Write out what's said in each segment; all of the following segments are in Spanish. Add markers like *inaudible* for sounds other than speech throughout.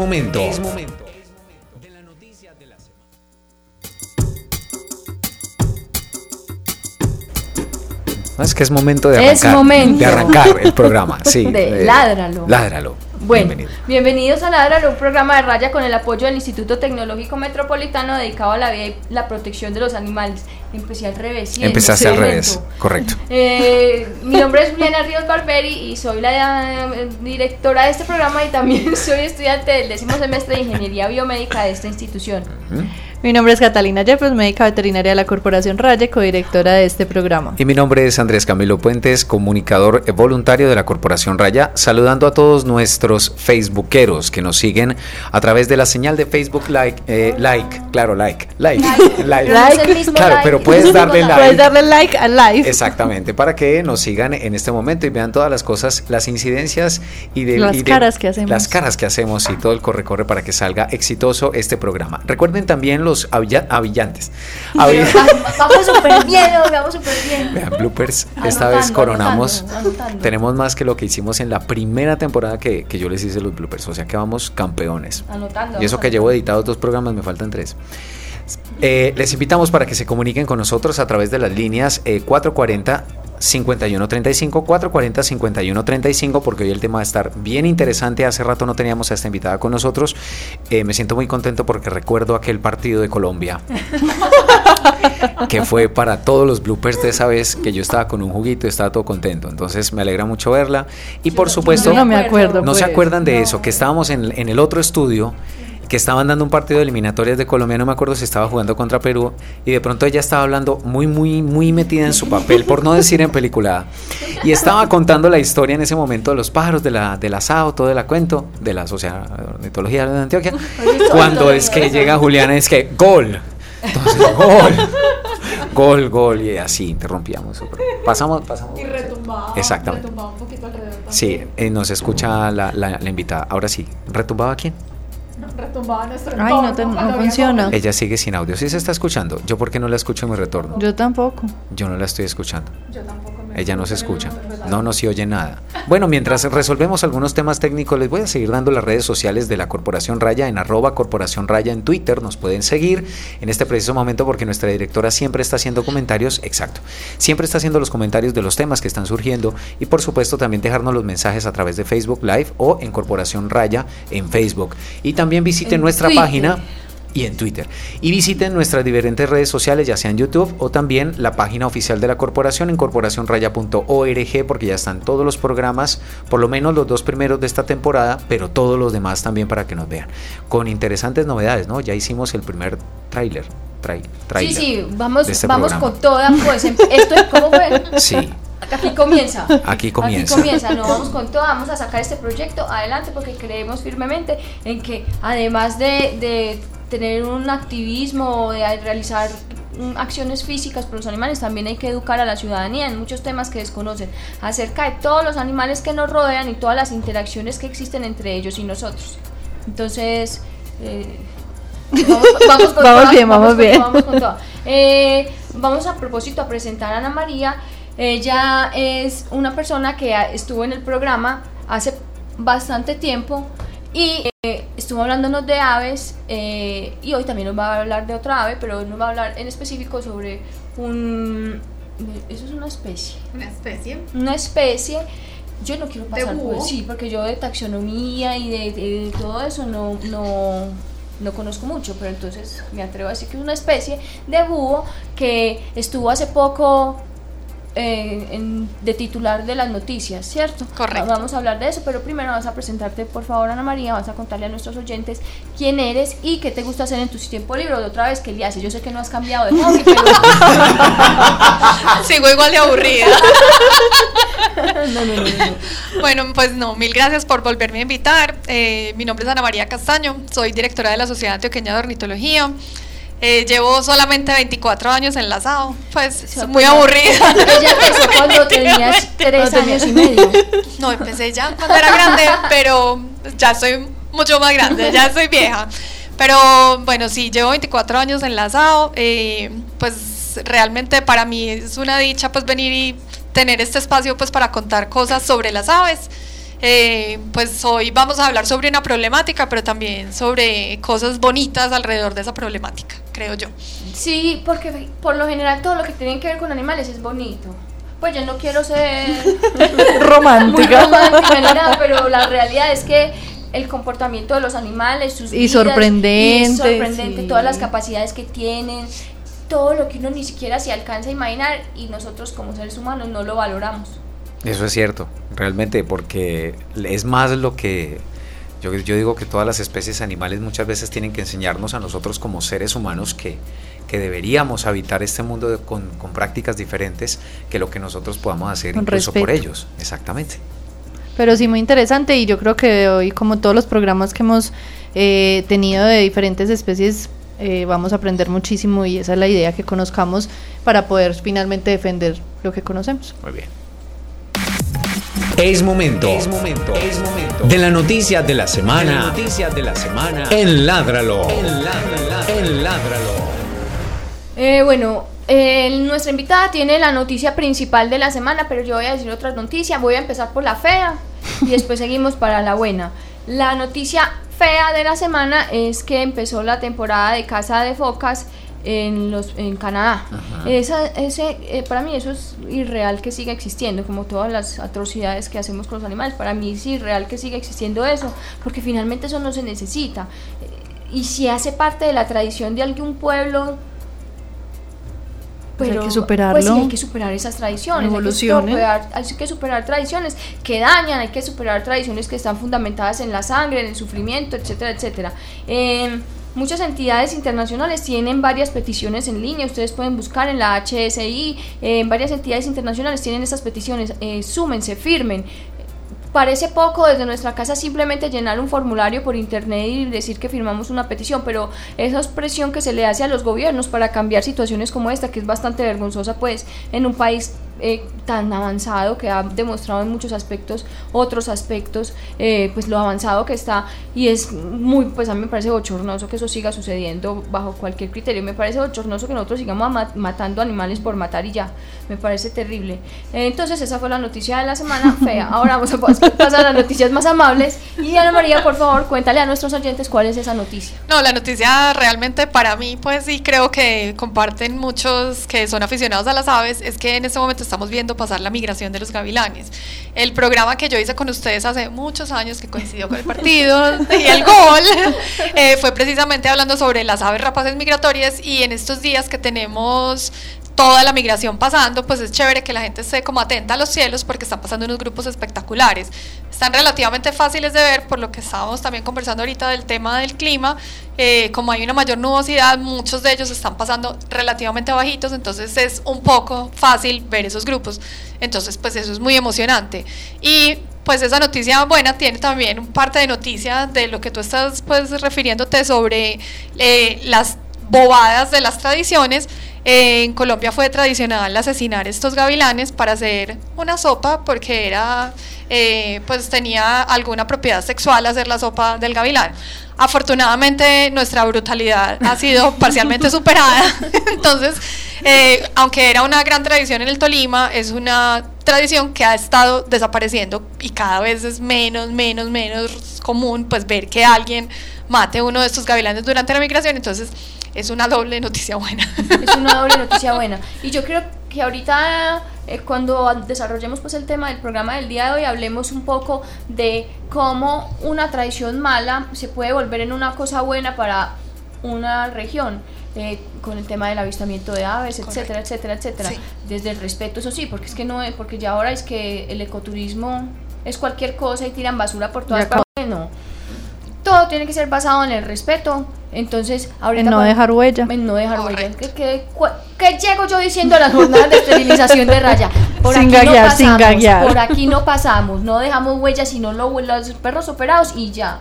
Es momento. Es que es momento de Es arrancar, momento. de arrancar el programa, *laughs* sí. De eh, Ládralo. Ládralo. Bueno, Bienvenido. bienvenidos a Ládralo, un programa de raya con el apoyo del Instituto Tecnológico Metropolitano dedicado a la vida y la protección de los animales. Empecé al revés. sí, Empezaste al revés, correcto. *laughs* Eh, mi nombre es Juliana Ríos Barberi y soy la eh, directora de este programa y también *laughs* soy estudiante del décimo semestre de Ingeniería Biomédica de esta institución. Mi nombre es Catalina Yepes, médica veterinaria de la Corporación Raye, codirectora de este programa. Y mi nombre es Andrés Camilo Puentes, comunicador voluntario de la Corporación Raya, saludando a todos nuestros facebookeros que nos siguen a través de la señal de Facebook like, eh, like, claro, like, like, like. *laughs* El mismo Claro, like, pero puedes darle like. like. Puedes darle like al live. Exactamente, para que nos sigan en este momento y vean todas las cosas, las incidencias y de Las y de- caras que hacemos. Las caras que hacemos y todo el corre-corre para que salga exitoso este programa. Recuerden también los avilla- avillantes. Avi- Va- Vamos *laughs* súper bien, vamos súper bien. Vean, bloopers. Esta vez coronamos. anotando, anotando. Tenemos más que lo que hicimos en la primera temporada que, que yo les hice los bloopers. O sea que vamos campeones. Anotando. Y eso que llevo editados dos programas, me faltan tres. Eh, les invitamos para que se comuniquen con nosotros a través de las líneas eh, 440 5135 440 5135 porque hoy el tema va a estar bien interesante. Hace rato no teníamos a esta invitada con nosotros. Eh, me siento muy contento porque recuerdo aquel partido de Colombia *laughs* que fue para todos los bloopers de esa vez que yo estaba con un juguito y estaba todo contento. Entonces me alegra mucho verla. Y por supuesto, no me acuerdo. ¿No se pues. acuerdan de No. eso? Que estábamos en, en el otro estudio, que estaban dando un partido de eliminatorias de Colombia, no me acuerdo si estaba jugando contra Perú, y de pronto ella estaba hablando muy, muy, muy metida en su papel, por no decir en peliculada. Y estaba contando la historia en ese momento de los pájaros, de la, del asado, todo el cuento, de la sociedad ornitología de Antioquia. Cuando es que llega Juliana, es que gol. Entonces, gol. Gol, gol, y así interrumpíamos. Pasamos, pasamos. Y retumbaba. Exactamente. Retumbaba un poquito alrededor. también. Sí, eh, nos escucha la, la- la invitada. Ahora sí, ¿retumbaba quién? Retumbaba nuestro Ay, no te- no funciona. Ella sigue sin audio. Sí se está escuchando. ¿Yo por qué no la escucho en mi retorno? Yo tampoco. Yo no la estoy escuchando. Yo tampoco Ella no se escucha. No, no se oye nada. Bueno, mientras resolvemos algunos temas técnicos, les voy a seguir dando las redes sociales de la Corporación Raya en arroba Corporación Raya en Twitter. Nos pueden seguir en este preciso momento porque nuestra directora siempre está haciendo comentarios. Exacto. Siempre está haciendo los comentarios de los temas que están surgiendo y por supuesto también dejarnos los mensajes a través de Facebook Live o en Corporación Raya en Facebook. Y también visiten En nuestra Twitter. página y en Twitter. Y visiten nuestras diferentes redes sociales, ya sea en YouTube o también la página oficial de la corporación en corporacionraya.org, porque ya están todos los programas, por lo menos los dos primeros de esta temporada, pero todos los demás también para que nos vean. Con interesantes novedades, ¿no? Ya hicimos el primer tráiler. Sí, sí, vamos, este vamos programa. con toda, pues, em- esto, ¿cómo fue? Sí, Aquí comienza. Aquí comienza. Aquí comienza, no vamos con todo, vamos a sacar este proyecto adelante porque creemos firmemente en que además de, de tener un activismo, de realizar mm, acciones físicas por los animales, también hay que educar a la ciudadanía en muchos temas que desconocen acerca de todos los animales que nos rodean y todas las interacciones que existen entre ellos y nosotros. Entonces, eh, vamos, vamos *laughs* con Vamos toda, bien, vamos bien. toda, vamos con toda. Eh, vamos a propósito a presentar a Ana María. Ella es una persona que estuvo en el programa hace bastante tiempo y eh, estuvo hablándonos de aves eh, y hoy también nos va a hablar de otra ave, pero hoy nos va a hablar en específico sobre un... Eso es una especie. Una especie. Una especie... Yo no quiero ¿De pasar por sí, porque yo de taxonomía y de, de- de todo eso no, no, no conozco mucho, pero entonces me atrevo a decir que es una especie de búho que estuvo hace poco eh, en- de titular de las noticias, ¿cierto? Correcto. Va- Vamos a hablar de eso, pero primero vas a presentarte, por favor, Ana María, vas a contarle a nuestros oyentes quién eres y qué te gusta hacer en tu tiempo libre. De otra vez, ¿qué le haces? Yo sé que no has cambiado de hobby, pero... *laughs* Sigo igual de aburrida. *laughs* no, no, no, no, no. Bueno, pues no, mil gracias por volverme a invitar. Eh, mi nombre es Ana María Castaño, soy directora de la Sociedad Antioqueña de Ornitología. Eh, llevo solamente 24 años enlazado, pues Sí, muy aburrida. Ella empezó cuando. Tenías *laughs* tres No tenía- años y medio. No, empecé ya cuando era grande, pero ya soy mucho más grande, ya soy vieja. Pero bueno, sí, llevo 24 años en la SAO, eh, pues realmente para mí es una dicha pues venir y tener este espacio pues para contar cosas sobre las aves. Eh, pues hoy vamos a hablar sobre una problemática, pero también sobre cosas bonitas alrededor de esa problemática, creo yo. Sí, porque por lo general todo lo que tiene que ver con animales es bonito. Pues yo no quiero ser *laughs* muy Romántica. romántica ni nada, pero la realidad es que el comportamiento de los animales, sus Y vidas, sorprendente, y es sorprendente sí. todas las capacidades que tienen, todo lo que uno ni siquiera se alcanza a imaginar y nosotros como seres humanos no lo valoramos. Eso es cierto, realmente, porque es más lo que yo, yo digo que todas las especies animales muchas veces tienen que enseñarnos a nosotros como seres humanos que, que deberíamos habitar este mundo de- con, con prácticas diferentes que lo que nosotros podamos hacer Con incluso por ellos. Exactamente. Pero sí, muy interesante y yo creo que hoy, como todos los programas que hemos eh, tenido de diferentes especies, eh, vamos a aprender muchísimo y esa es la idea, que conozcamos para poder finalmente defender lo que conocemos. Muy bien. Es momento. Es momento. Es momento. De la noticia de la semana. Noticias de la semana. En Ládralo. En Ládralo. En Ládralo. Eh, bueno, eh, nuestra invitada tiene la noticia principal de la semana, pero yo voy a decir otra noticia. Voy a empezar por la fea y después *laughs* seguimos para la buena. La noticia fea de la semana es que empezó la temporada de caza de focas en los en Canadá. Esa, ese, eh, para mí eso es irreal que siga existiendo, como todas las atrocidades que hacemos con los animales. Para mí es irreal que siga existiendo eso, porque finalmente eso no se necesita. Eh, Y si hace parte de la tradición de algún pueblo, Pues hay pero, que superarlo. Pues sí, hay que superar esas tradiciones. Hay que, superar, hay que superar tradiciones que dañan, hay que superar tradiciones que están fundamentadas en la sangre, en el sufrimiento, etcétera, etcétera. Eh, muchas entidades internacionales tienen varias peticiones en línea. Ustedes pueden buscar en la HSI. eh, varias entidades internacionales tienen estas peticiones. Eh, súmense, firmen. Parece poco desde nuestra casa simplemente llenar un formulario por internet y decir que firmamos una petición, pero esa es presión que se le hace a los gobiernos para cambiar situaciones como esta, que es bastante vergonzosa pues en un país eh, tan avanzado que ha demostrado en muchos aspectos, otros aspectos, eh, pues lo avanzado que está. Y es muy, pues a mí me parece bochornoso que eso siga sucediendo bajo cualquier criterio, me parece bochornoso que nosotros sigamos ma- matando animales por matar y ya, me parece terrible. Eh, entonces esa fue la noticia de la semana. *laughs* Fea, ahora vamos a pas- pasar a las noticias más amables. Y Ana María, por favor, cuéntale a nuestros oyentes cuál es esa noticia. No, la noticia realmente para mí, pues sí creo que comparten muchos que son aficionados a las aves, es que en este momento estamos viendo pasar la migración de los gavilanes. El programa que yo hice con ustedes hace muchos años, que coincidió con el partido *laughs* y el gol, eh, fue precisamente hablando sobre las aves rapaces migratorias y en estos días que tenemos toda la migración pasando, pues es chévere que la gente esté como atenta a los cielos porque están pasando unos grupos espectaculares. Están relativamente fáciles de ver por lo que estábamos también conversando ahorita del tema del clima. Eh, como hay una mayor nubosidad, muchos de ellos están pasando relativamente bajitos, entonces es un poco fácil ver esos grupos. Entonces, pues eso es muy emocionante. Y pues esa noticia buena tiene también parte de noticia de lo que tú estás pues refiriéndote sobre eh, las bobadas de las tradiciones. Eh, en Colombia fue tradicional asesinar estos gavilanes para hacer una sopa porque era, eh, pues tenía alguna propiedad sexual hacer la sopa del gavilán. Afortunadamente nuestra brutalidad ha sido *laughs* parcialmente superada, *laughs* entonces, eh, aunque era una gran tradición en el Tolima, es una tradición que ha estado desapareciendo y cada vez es menos, menos, menos común pues ver que alguien mate uno de estos gavilanes durante la migración, entonces es una doble noticia buena. *laughs* es una doble noticia buena. Y yo creo que ahorita, eh, cuando desarrollemos pues el tema del programa del día de hoy, hablemos un poco de cómo una tradición mala se puede volver en una cosa buena para una región. eh, con el tema del avistamiento de aves, etcétera, Correcto. etcétera, etcétera. Sí. Desde el respeto, eso sí, porque es que no, es- porque ya ahora es que el ecoturismo es cualquier cosa y tiran basura por todas partes. No. Todo tiene que ser basado en el respeto. Entonces, ahorita En no dejar huella. en no dejar huella. ¿Qué, qué, cua- qué llego yo diciendo a las jornadas de esterilización de raya? *laughs* Por Sin aquí gaguear, no sin pasamos, gaguear. por aquí no pasamos, no dejamos huellas, sino lo- los perros operados y ya.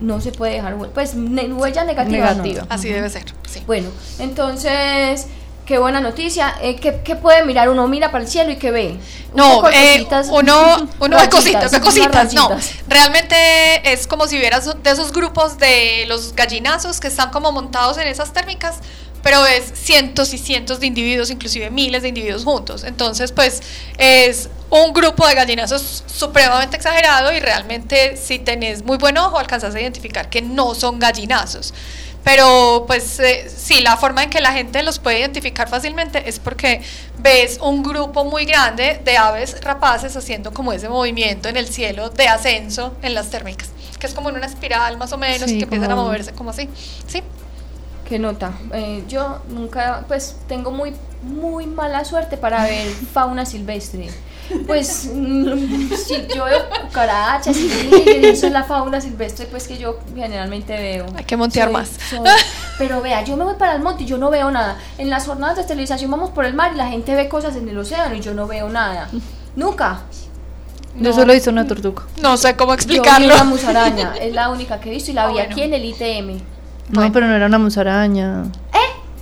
No se puede dejar huella. Pues ne- huella negativa. no. Negativa. Así debe ser, sí. Bueno, entonces, qué buena noticia. Eh, ¿qué, qué puede mirar? Uno mira para el cielo y ¿qué ve? No, eh, uno, *laughs* uno de rayitas, cositas, de unas cositas, no. Realmente es como si vieras de esos grupos de los gallinazos que están como montados en esas térmicas, pero es cientos y cientos de individuos, inclusive miles de individuos juntos. Entonces, pues es un grupo de gallinazos supremamente exagerado y realmente si tenés muy buen ojo alcanzas a identificar que no son gallinazos. Pero pues eh, sí, la forma en que la gente los puede identificar fácilmente es porque ves un grupo muy grande de aves rapaces haciendo como ese movimiento en el cielo de ascenso en las térmicas, que es como en una espiral más o menos Sí, y que empiezan a moverse como así. Sí. ¿Qué nota? Eh, yo nunca, pues tengo muy, muy mala suerte para ver fauna silvestre. Pues mm, si yo veo cucarachas y eso es la fauna silvestre pues que yo generalmente veo. Hay que montear Soy- más. soy- pero vea, yo me voy para el monte y yo no veo nada. En las jornadas de estabilización vamos por el mar y la gente ve cosas en el océano y yo no veo nada. Nunca. Yo solo hice una tortuga. No sé cómo Yo vi explicarlo. una musaraña, es la única que he visto y la Ah, vi bueno. aquí en el ITM. No, pero no era una musaraña.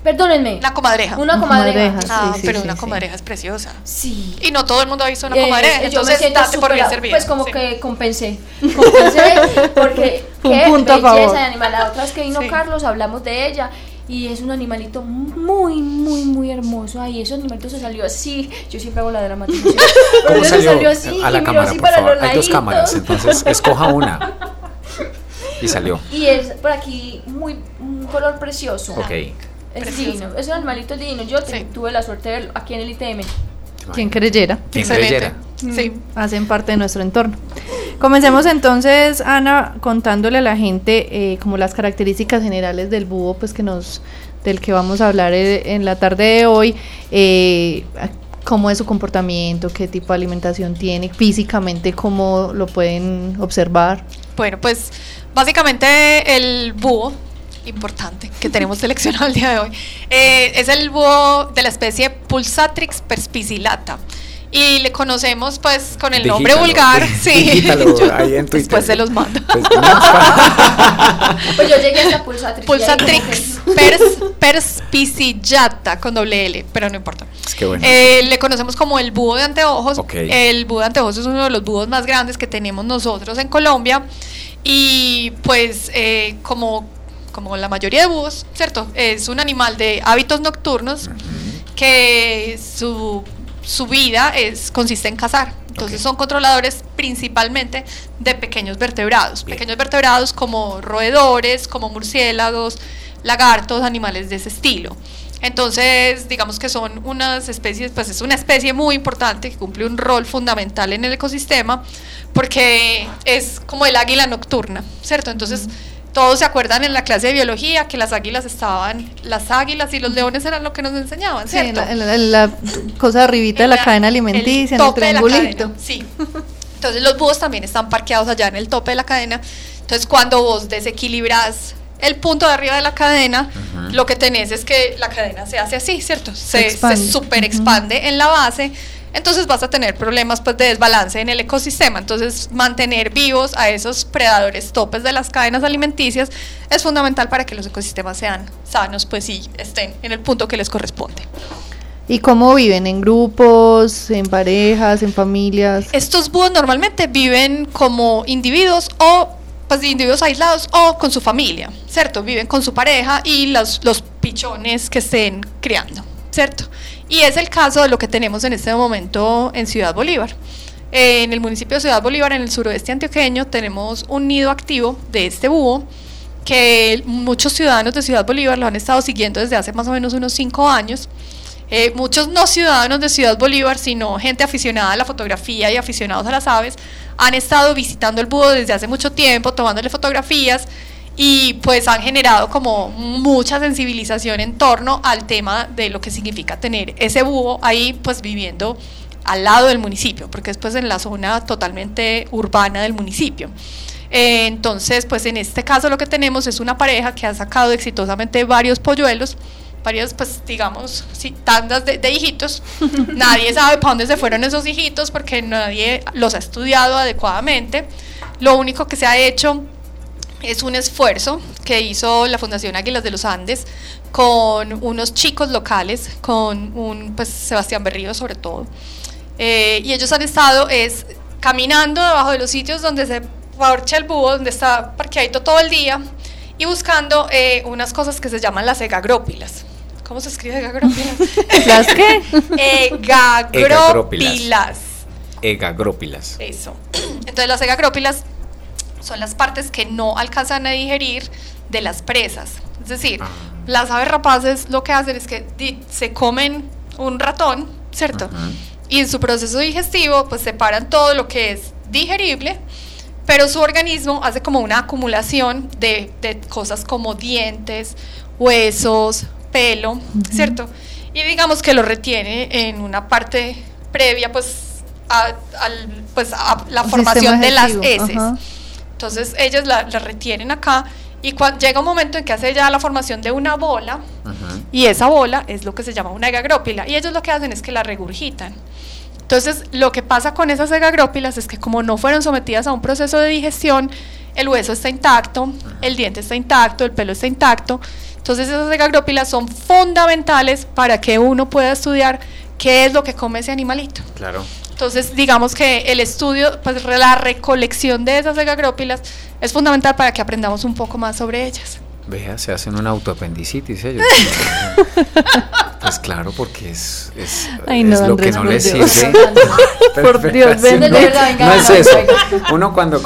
Perdónenme. Una comadreja. Una comadreja. Ah, sí, sí, pero sí, una sí. comadreja es preciosa. Sí. Y no todo el mundo ha visto una Eh, comadreja, yo me entonces siento date por bien servida. Pues como Sí. que compensé. *laughs* Compensé porque un qué punto a belleza favor. de animal. La otra vez que vino Sí. Carlos hablamos de ella y es un animalito muy, muy, muy hermoso. Ay, ese animalito se salió así. Yo siempre hago la dramatización. *laughs* Pero ¿Cómo se salió? salió así a la cámara, así por favor. los Hay dos cámaras, entonces escoja una. *laughs* Y salió. Y es por aquí muy un color precioso. Ok. Es Precioso. divino, es un animalito divino. Yo te- Sí. tuve la suerte de verlo aquí en el ITM. Quien creyera. ¿Quién Excelente. creyera? Sí. hacen parte de nuestro entorno. Comencemos entonces, Ana, contándole a la gente eh, como las características generales del búho, pues que nos, del que vamos a hablar eh, en la tarde de hoy, eh, cómo es su comportamiento, qué tipo de alimentación tiene, físicamente cómo lo pueden observar. Bueno, pues básicamente el búho importante que tenemos seleccionado el día de hoy eh, es el búho de la especie Pulsatrix perspicillata. Y le conocemos pues con el nombre vulgar. *laughs* Sí, *laughs* yo ahí en Twitter. Después se los mando. Pues, *laughs* Pues yo llegué hasta Pulsatrix. Pulsatrix pers, perspicillata con doble L, pero no importa. Es que bueno. Eh, le conocemos como el búho de anteojos. Ok. El búho de anteojos es uno de los búhos más grandes que tenemos nosotros en Colombia. Y pues eh, como, como la mayoría de búhos, ¿cierto? Es un animal de hábitos nocturnos que su, su vida es, consiste en cazar. Entonces son controladores principalmente de pequeños vertebrados. Bien. Pequeños vertebrados como roedores, como murciélagos, lagartos, animales de ese estilo. Entonces, digamos que son unas especies, pues es una especie muy importante que cumple un rol fundamental en el ecosistema porque es como el águila nocturna, ¿cierto? Entonces, todos se acuerdan en la clase de biología que las águilas estaban, las águilas y los leones eran lo que nos enseñaban, Sí, en ¿cierto? la, en la- en la cosa arribita de En la, la- cadena alimenticia, en el de la triangulito. cadena, Sí. *laughs* Entonces los búhos también están parqueados allá en el tope de la cadena. Entonces cuando vos desequilibras el punto de arriba de la cadena, lo que tenés es que la cadena se hace así, ¿cierto? Se, se expande. super expande en la base. Entonces vas a tener problemas pues, de desbalance en el ecosistema. Entonces mantener vivos a esos predadores topes de las cadenas alimenticias es fundamental para que los ecosistemas sean sanos pues, y estén en el punto que les corresponde. ¿Y cómo viven? ¿En grupos, en parejas, en familias? Estos búhos normalmente viven como individuos o pues individuos aislados o con su familia, ¿cierto? Viven con su pareja y los, los pichones que estén criando, ¿cierto? Y es el caso de lo que tenemos en este momento en Ciudad Bolívar. Eh, en el municipio de Ciudad Bolívar, en el suroeste antioqueño, tenemos un nido activo de este búho que muchos ciudadanos de Ciudad Bolívar lo han estado siguiendo desde hace más o menos unos cinco años. Eh, muchos no ciudadanos de Ciudad Bolívar, sino gente aficionada a la fotografía y aficionados a las aves, han estado visitando el búho desde hace mucho tiempo, tomándole fotografías y pues han generado como mucha sensibilización en torno al tema de lo que significa tener ese búho ahí pues viviendo al lado del municipio, porque es pues en la zona totalmente urbana del municipio. Eh, entonces, pues en este caso lo que tenemos es una pareja que ha sacado exitosamente varios polluelos, varias, pues digamos, sí, tandas de, de hijitos. *laughs* nadie sabe para dónde se fueron esos hijitos porque nadie los ha estudiado adecuadamente. Lo único que se ha hecho es un esfuerzo que hizo la Fundación Águilas de los Andes con unos chicos locales, con un pues Sebastián Berrío sobre todo. Eh, y ellos han estado es caminando debajo de los sitios donde se parcha el búho, donde está parqueadito todo el día y buscando eh, unas cosas que se llaman las egagrópilas. ¿Cómo se escribe egagrópilas? *laughs* ¿Las qué? egagrópilas. Egagrópilas. Eso. Entonces las egagrópilas son las partes que no alcanzan a digerir de las presas. Es decir, Ah. las aves rapaces lo que hacen es que se comen un ratón, ¿cierto? Y en su proceso digestivo pues separan todo lo que es digerible, pero su organismo hace como una acumulación de, de cosas como dientes, huesos, pelo, ¿cierto? Y digamos que lo retiene en una parte previa pues a, al- pues, a la Un formación de las heces. ajá. Entonces ellas la, la retienen acá y llega un momento en que hace ya la formación de una bola y esa bola es lo que se llama una egagrópila y ellos lo que hacen es que la regurgitan. Entonces lo que pasa con esas egagrópilas es que como no fueron sometidas a un proceso de digestión, el hueso está intacto, el diente está intacto, el pelo está intacto. Entonces esas egagrópilas son fundamentales para que uno pueda estudiar qué es lo que come ese animalito. Claro. Entonces, digamos que el estudio, pues la recolección de esas egagrópilas es fundamental para que aprendamos un poco más sobre ellas. Vea, se hacen una autoapendicitis ellos. *laughs* pues claro, porque es, es, Ay, *laughs* no, es lo que no les Dios. sirve. Por Dios, ven, no, es eso. Uno cuando,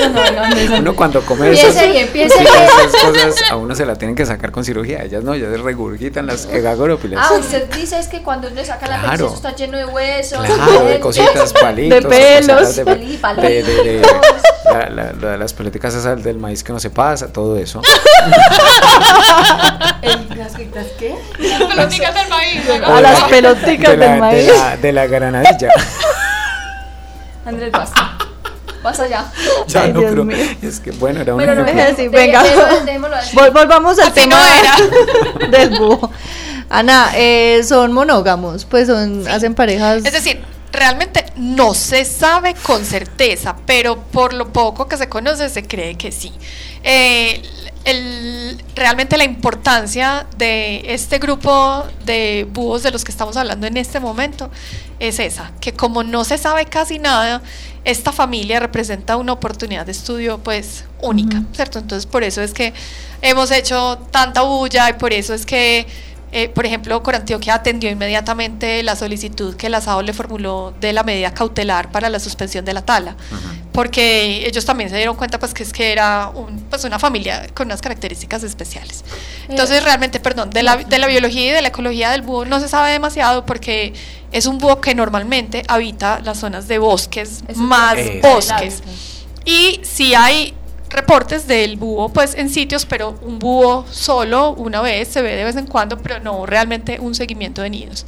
No, no, no, no, no. uno cuando come esas, sí, ahí. esas cosas, a uno se la tienen que sacar con cirugía. Ellas no, ellas regurgitan las egagrópilas. Ah, usted dice es que cuando uno saca la Claro. eso está lleno de huesos, Claro, de cositas, *laughs* palitos. De pelos. De, de, de- de- la- la- la- las políticas esas del maíz que no se pasa, todo eso. *laughs* ¿Las las qué? Peloticas del maíz. A las peloticas del maíz. De la, de la granadilla. *laughs* Andrés, basta. Basta ya. *laughs* Ya Ay, no, Dios pero mío. es que bueno, era un Pero no, ejemplo. Deje así, venga. de- dejémoslo así. Vol- volvamos al tema no *laughs* del búho. Ana, eh, son monógamos, pues son, hacen parejas. Es decir, realmente no se sabe con certeza, pero por lo poco que se conoce se cree que sí. Eh, el- realmente la importancia de este grupo de búhos de los que estamos hablando en este momento es esa, que como no se sabe casi nada, esta familia representa una oportunidad de estudio pues única, ¿cierto? Entonces por eso es que hemos hecho tanta bulla y por eso es que eh, por ejemplo, Corantioquia atendió inmediatamente la solicitud que la SAO le formuló de la medida cautelar para la suspensión de la tala, porque ellos también se dieron cuenta pues que es que era un, pues, una familia con unas características especiales. Entonces, realmente, perdón, de la, de la biología y de la ecología del búho no se sabe demasiado porque es un búho que normalmente habita las zonas de bosques, Eso más es. bosques. Y si hay reportes del búho pues en sitios, pero un búho solo una vez se ve de vez en cuando, pero no realmente un seguimiento de nidos.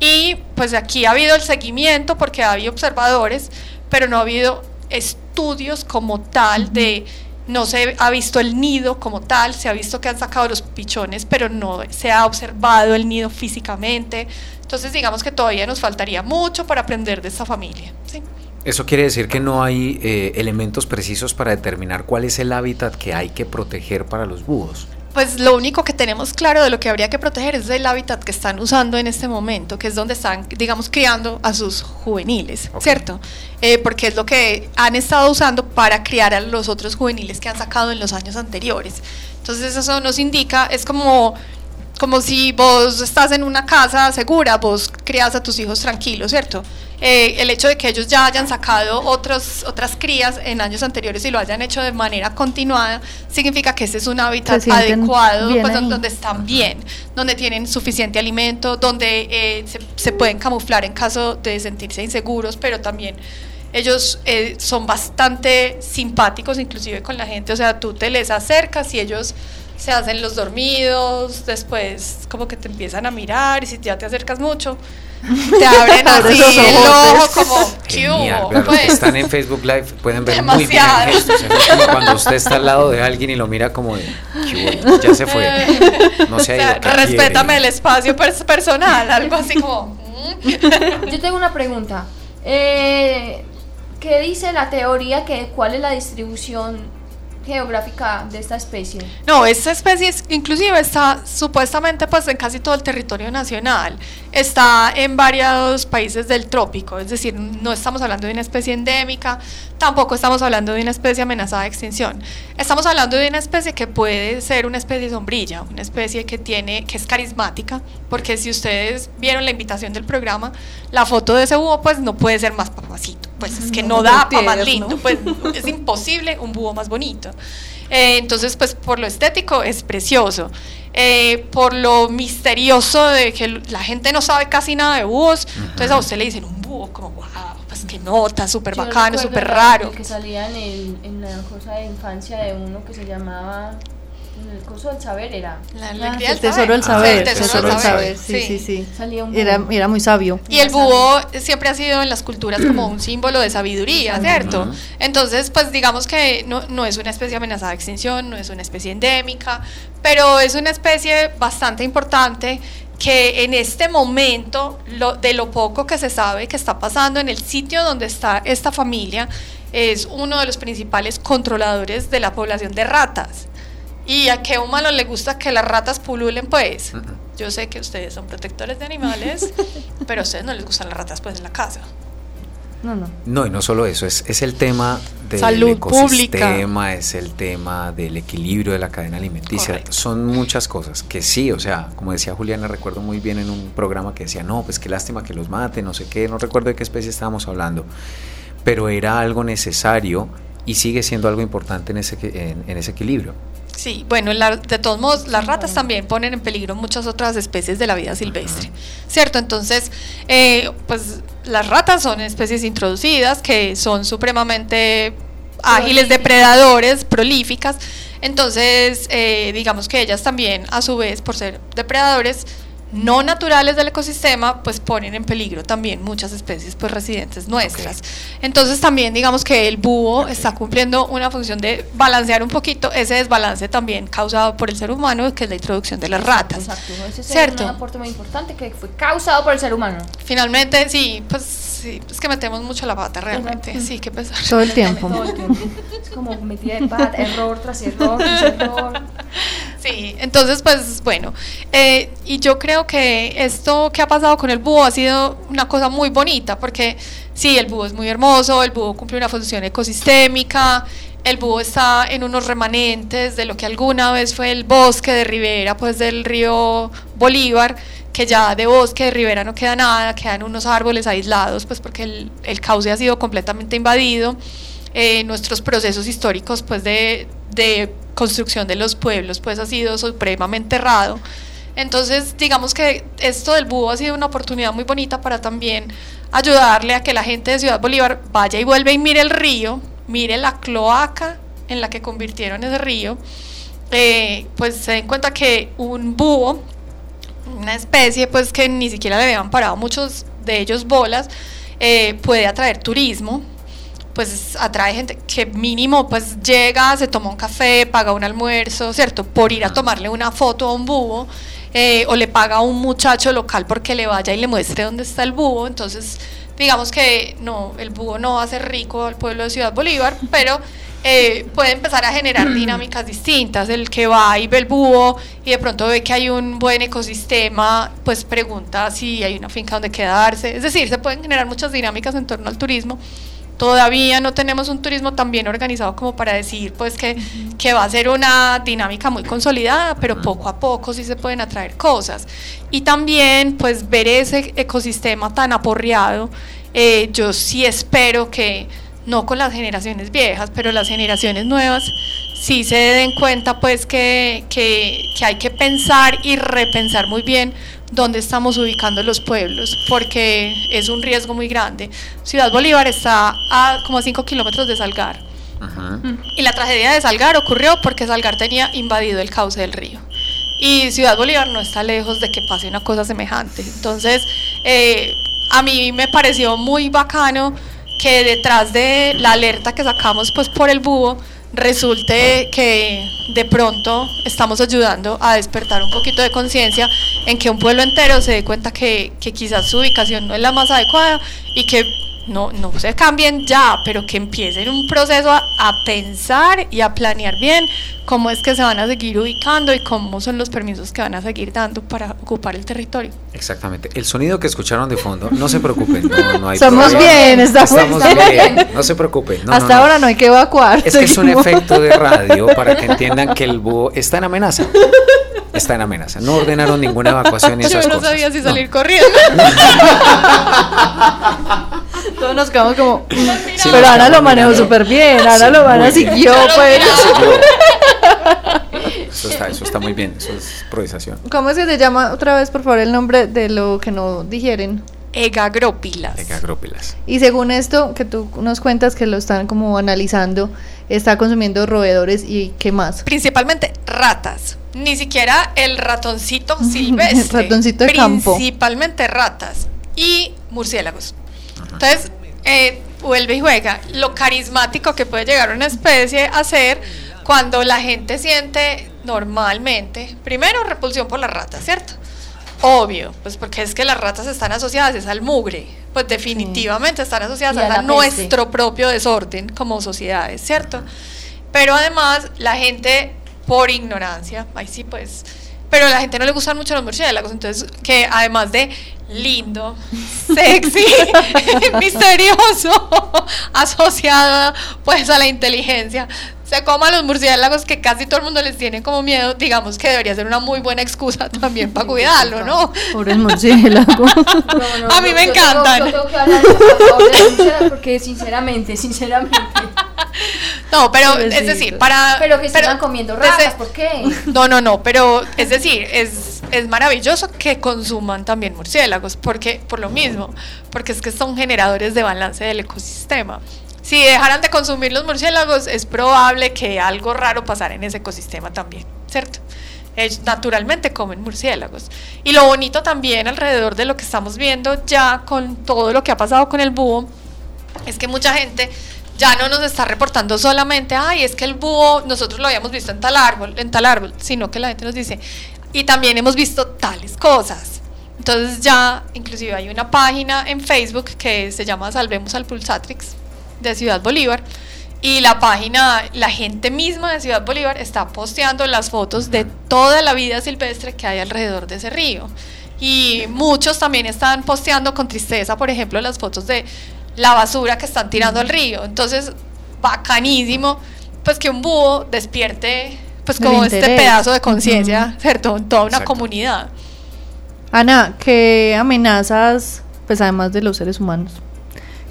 Y pues aquí ha habido el seguimiento porque ha habido observadores, pero no ha habido estudios como tal de no se ha visto el nido como tal, se ha visto que han sacado los pichones, pero no se ha observado el nido físicamente. Entonces digamos que todavía nos faltaría mucho para aprender de esta familia. ¿sí? Eso quiere decir que no hay eh, elementos precisos para determinar cuál es el hábitat que hay que proteger para los búhos. Pues lo único que tenemos claro de lo que habría que proteger es el hábitat que están usando en este momento, que es donde están, digamos, criando a sus juveniles. ¿cierto? Eh, porque es lo que han estado usando para criar a los otros juveniles que han sacado en los años anteriores. Entonces eso nos indica, es como, como si vos estás en una casa segura, vos crías a tus hijos tranquilos, ¿cierto? Eh, el hecho de que ellos ya hayan sacado otros, otras crías en años anteriores y lo hayan hecho de manera continuada, significa que ese es un hábitat adecuado, pues, donde están bien, donde tienen suficiente alimento, donde eh, se, se pueden camuflar en caso de sentirse inseguros, pero también ellos eh, son bastante simpáticos inclusive con la gente, o sea, tú te les acercas y ellos se hacen los dormidos, después como que te empiezan a mirar y si ya te acercas mucho, te abren *laughs* Abre así el ojo como, ¿qué Genial, hubo?". vean, los que Pues, están en Facebook Live pueden ver muy bien Demasiado. el gesto. o sea, es como cuando usted está al lado de alguien y lo mira como de, "¿Qué hubo? ya se fue. No o se ha sea, ido. ¿qué respétame el quiere?". espacio pers- personal, algo así como... "Mm". Yo tengo una pregunta. Eh, ¿Qué dice la teoría que cuál es la distribución geográfica de esta especie? No, esta especie es- inclusive está supuestamente pues en casi todo el territorio nacional. Está en varios países del trópico, es decir, no estamos hablando de una especie endémica, tampoco estamos hablando de una especie amenazada de extinción. Estamos hablando de una especie que puede ser una especie sombrilla, una especie que tiene que es carismática, porque si ustedes vieron la invitación del programa, la foto de ese búho pues no puede ser más papacito, pues es que no, No, da para más lindo, pues *laughs* es imposible un búho más bonito. Eh, entonces, pues por lo estético es precioso. Eh, por lo misterioso de que la gente no sabe casi nada de búhos, entonces a usted le dicen un búho como, wow, pues qué nota, súper bacano, súper raro. el que salía en, el- en la cosa de infancia de uno que se llamaba en el curso del saber era La Ah, alegría el del tesoro del Ah, saber, el tesoro del saber, sí, sí, sí. salía un Era, era muy sabio. Y el búho siempre ha sido en las culturas como un símbolo de sabiduría, ¿cierto? Entonces, pues digamos que no, no es una especie amenazada de extinción, no es una especie endémica, pero es una especie bastante importante que en este momento, lo- de lo poco que se sabe que está pasando en el sitio donde está esta familia, es uno de los principales controladores de la población de ratas. ¿Y a qué humano le gusta que las ratas pululen? Pues yo sé que ustedes son protectores de animales, *laughs* pero a ustedes no les gustan las ratas pues en la casa. No, no. No, y no solo eso, es, es el tema del Salud ecosistema, es el tema del equilibrio de la cadena alimenticia, Correcto. son muchas cosas que sí, o sea, como decía Juliana, recuerdo muy bien en un programa que decía, no, pues qué lástima que los maten, no sé qué, no recuerdo de qué especie estábamos hablando, pero era algo necesario y sigue siendo algo importante en ese, en ese equilibrio. Sí, bueno, la- de todos modos, las ratas también ponen en peligro muchas otras especies de la vida silvestre, ¿cierto? Entonces, eh, pues las ratas son especies introducidas que son supremamente ágiles, depredadores, prolíficas. Entonces, eh, digamos que ellas también, a su vez, por ser depredadores no naturales del ecosistema, pues ponen en peligro también muchas especies pues residentes nuestras. Entonces también digamos que el búho está cumpliendo una función de balancear un poquito ese desbalance también causado por el ser humano, que es la introducción de las ratas. Exacto, ese es ¿Cierto? un aporte muy importante que fue causado por el ser humano. Finalmente, sí, pues sí, es que metemos mucho la pata realmente, Exacto. sí, qué pesar. Todo el tiempo. Todo el tiempo. Es como metida de pata, error tras error, tras error. *laughs* Sí, entonces pues bueno, eh, y yo creo que esto que ha pasado con el búho ha sido una cosa muy bonita, porque sí, el búho es muy hermoso, el búho cumple una función ecosistémica, el búho está en unos remanentes de lo que alguna vez fue el bosque de ribera, pues del río Bolívar, que ya de bosque de ribera no queda nada, quedan unos árboles aislados, pues porque el, el cauce ha sido completamente invadido eh, nuestros procesos históricos pues de, de construcción de los pueblos pues ha sido supremamente errado. Entonces digamos que esto del búho ha sido una oportunidad muy bonita para también ayudarle a que la gente de Ciudad Bolívar vaya y vuelva y mire el río, mire la cloaca en la que convirtieron ese río, eh, pues se den cuenta que un búho, una especie pues que ni siquiera le habían parado muchos de ellos bolas, eh, puede atraer turismo, pues atrae gente que mínimo pues llega, se toma un café, paga un almuerzo, ¿cierto? Por ir a tomarle una foto a un búho eh, o le paga a un muchacho local porque le vaya y le muestre dónde está el búho. Entonces, digamos que no, el búho no va a ser rico al pueblo de Ciudad Bolívar, *laughs* pero eh, puede empezar a generar *clears throat* dinámicas distintas. El que va y ve el búho y de pronto ve que hay un buen ecosistema, pues pregunta si hay una finca donde quedarse. Es decir, se pueden generar muchas dinámicas en torno al turismo. Todavía no tenemos un turismo tan bien organizado como para decir pues que, que va a ser una dinámica muy consolidada, pero poco a poco sí se pueden atraer cosas. Y también pues ver ese ecosistema tan aporreado, eh, yo sí espero que no con las generaciones viejas, pero las generaciones nuevas sí se den cuenta pues que, que, que hay que pensar y repensar muy bien dónde estamos ubicando los pueblos, porque es un riesgo muy grande. Ciudad Bolívar está a como a 5 kilómetros de Salgar. Y la tragedia de Salgar ocurrió porque Salgar tenía invadido el cauce del río. Y Ciudad Bolívar no está lejos de que pase una cosa semejante. Entonces, eh, a mí me pareció muy bacano que detrás de la alerta que sacamos pues por el búho, resulte que de pronto estamos ayudando a despertar un poquito de conciencia en que un pueblo entero se dé cuenta que, que quizás su ubicación no es la más adecuada y que no, no se cambien ya, pero que empiecen un proceso a, a, pensar y a planear bien cómo es que se van a seguir ubicando y cómo son los permisos que van a seguir dando para ocupar el territorio. Exactamente. El sonido que escucharon de fondo, no se preocupen, no, no hay Estamos problema. bien, estamos, Estamos bien, no se preocupen. no, Hasta no, no. ahora no hay que evacuar. Es que es un efecto de radio *laughs* para que entiendan que el búho está en amenaza. Está en amenaza. No ordenaron ninguna evacuación y Yo esas no cosas. sabía si No. salir corriendo. *laughs* Todos nos quedamos como. Sí, pero Ana lo manejó súper bien. Ana Sí, lo Ana siguió, pues. *laughs* Eso está, eso está muy bien. Eso es improvisación. ¿Cómo es que se llama otra vez, por favor, el nombre de lo que no digieren? Egagrópilas. Venga, agrópilas. Y según esto que tú nos cuentas que lo están como analizando, está consumiendo roedores y qué más. Principalmente ratas. Ni siquiera el ratoncito *laughs* silvestre. Ratoncito de campo. Principalmente ratas y murciélagos. Entonces, eh, vuelve y juega. Lo carismático que puede llegar una especie a ser cuando la gente siente normalmente, primero, repulsión por las ratas, ¿cierto? Obvio, pues porque es que las ratas están asociadas es al mugre, pues definitivamente están asociadas a nuestro propio desorden como sociedades, ¿cierto? Pero además la gente por ignorancia, ahí sí pues, pero a la gente no le gustan mucho los murciélagos, entonces que además de lindo, *laughs* sexy, *laughs* misterioso, *laughs* asociado pues a la inteligencia, se coma los murciélagos que casi todo el mundo les tiene como miedo, digamos que debería ser una muy buena excusa también para cuidarlo, ¿no? Pobre murciélago. No, no, A mí me encantan. Tengo, tengo que de murciélagos porque sinceramente, sinceramente. No, pero es decir, para... Pero que sigan comiendo desde- ratas, ¿por qué? No, no, no, pero es decir, es, es maravilloso que consuman también murciélagos, porque por lo mismo, porque es que son generadores de balance del ecosistema. Si dejaran de consumir los murciélagos, es probable que algo raro pasara en ese ecosistema también, ¿cierto? Ellos naturalmente comen murciélagos. Y lo bonito también alrededor de lo que estamos viendo ya con todo lo que ha pasado con el búho, es que mucha gente ya no nos está reportando solamente, ay, es que el búho nosotros lo habíamos visto en tal árbol, en tal árbol, sino que la gente nos dice, y también hemos visto tales cosas. Entonces ya, inclusive hay una página en Facebook que se llama Salvemos al Pulsatrix de Ciudad Bolívar. Y la página, la gente misma de Ciudad Bolívar está posteando las fotos de toda la vida silvestre que hay alrededor de ese río. Y muchos también están posteando con tristeza, por ejemplo, las fotos de la basura que están tirando al río. Entonces, bacanísimo, pues que un búho despierte, pues como este pedazo de conciencia, ¿cierto? En toda una Exacto. comunidad. Ana, ¿qué amenazas, pues además de los seres humanos,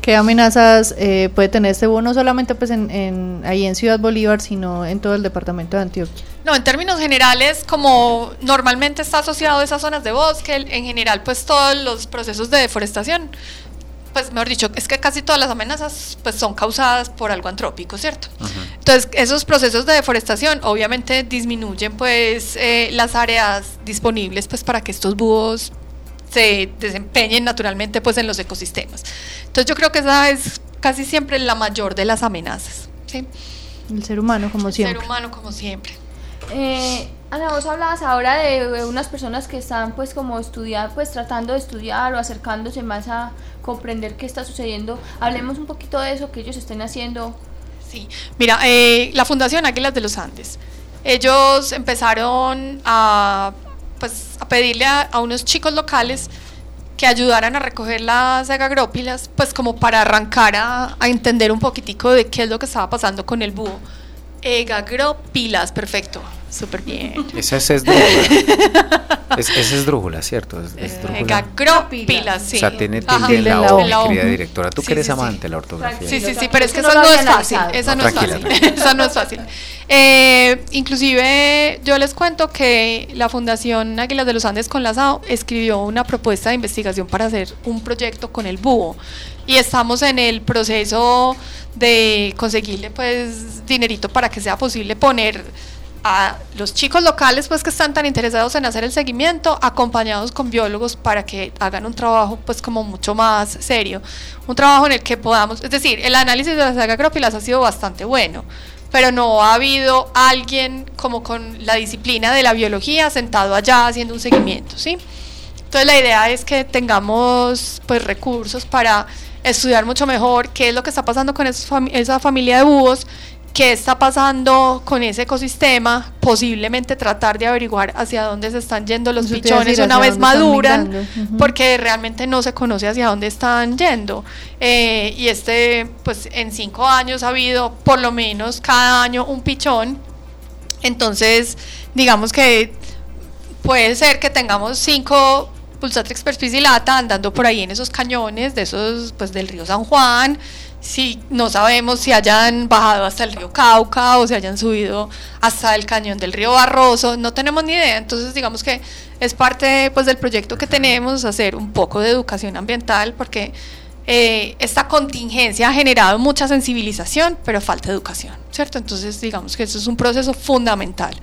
qué amenazas eh, puede tener este búho no solamente pues en, en- ahí en Ciudad Bolívar, sino en todo el departamento de Antioquia? No, en términos generales, como normalmente está asociado a esas zonas de bosque, en general, pues todos los procesos de deforestación, pues mejor dicho, es que casi todas las amenazas pues son causadas por algo antrópico, ¿cierto? Entonces, esos procesos de deforestación obviamente disminuyen pues eh, las áreas disponibles pues para que estos búhos se desempeñen naturalmente pues en los ecosistemas. Entonces, yo creo que esa es casi siempre la mayor de las amenazas, ¿sí? El ser humano, como El siempre. ser humano como siempre. Eh, Ana, vos hablabas ahora de, de unas personas que están pues como estudiar, pues tratando de estudiar o acercándose más a comprender qué está sucediendo. Hablemos un poquito de eso que ellos estén haciendo. Sí, mira, eh, la Fundación Águilas de los Andes, ellos empezaron a, pues, a pedirle a, a unos chicos locales que ayudaran a recoger las agagrópilas, pues como para arrancar a, a entender un poquitico de qué es lo que estaba pasando con el búho. Egagrópilas, perfecto, súper bien. Esa es esdrújula. es, esa es drújula, ¿cierto? Es, es drújula. Egagrópilas, sí. O sea, tiene Ajá. tilde en la en la O, O. mi querida directora. Tú Sí, que eres sí, amante de la ortografía. Sí, sí, sí, pero es que no lo no es fácil. Esa No, no, es fácil. *laughs* Esa no es fácil. Eh, inclusive yo les cuento que la Fundación Águilas de los Andes con la SAO escribió una propuesta de investigación para hacer un proyecto con el búho y estamos en el proceso de conseguirle pues dinerito para que sea posible poner a los chicos locales pues que están tan interesados en hacer el seguimiento acompañados con biólogos para que hagan un trabajo pues como mucho más serio. Un trabajo en el que podamos es decir el análisis de las agagrópilas ha sido bastante bueno pero no ha habido alguien como con la disciplina de la biología sentado allá haciendo un seguimiento sí entonces la idea es que tengamos pues recursos para estudiar mucho mejor qué es lo que está pasando con esa familia de búhos, qué está pasando con ese ecosistema, posiblemente tratar de averiguar hacia dónde se están yendo los pichones una vez maduran, migrando. Ujú. porque realmente no se conoce hacia dónde están yendo. Eh, y este, pues en cinco años ha habido por lo menos cada año un pichón. Entonces, digamos que puede ser que tengamos cinco Pulsatrix perspicillata andando por ahí en esos cañones de esos, pues del río San Juan. Si no sabemos si hayan bajado hasta el río Cauca o si hayan subido hasta el cañón del río Barroso, no tenemos ni idea. Entonces, digamos que es parte pues del proyecto que tenemos hacer un poco de educación ambiental porque eh, esta contingencia ha generado mucha sensibilización, pero falta educación, ¿cierto? Entonces, digamos que eso es un proceso fundamental.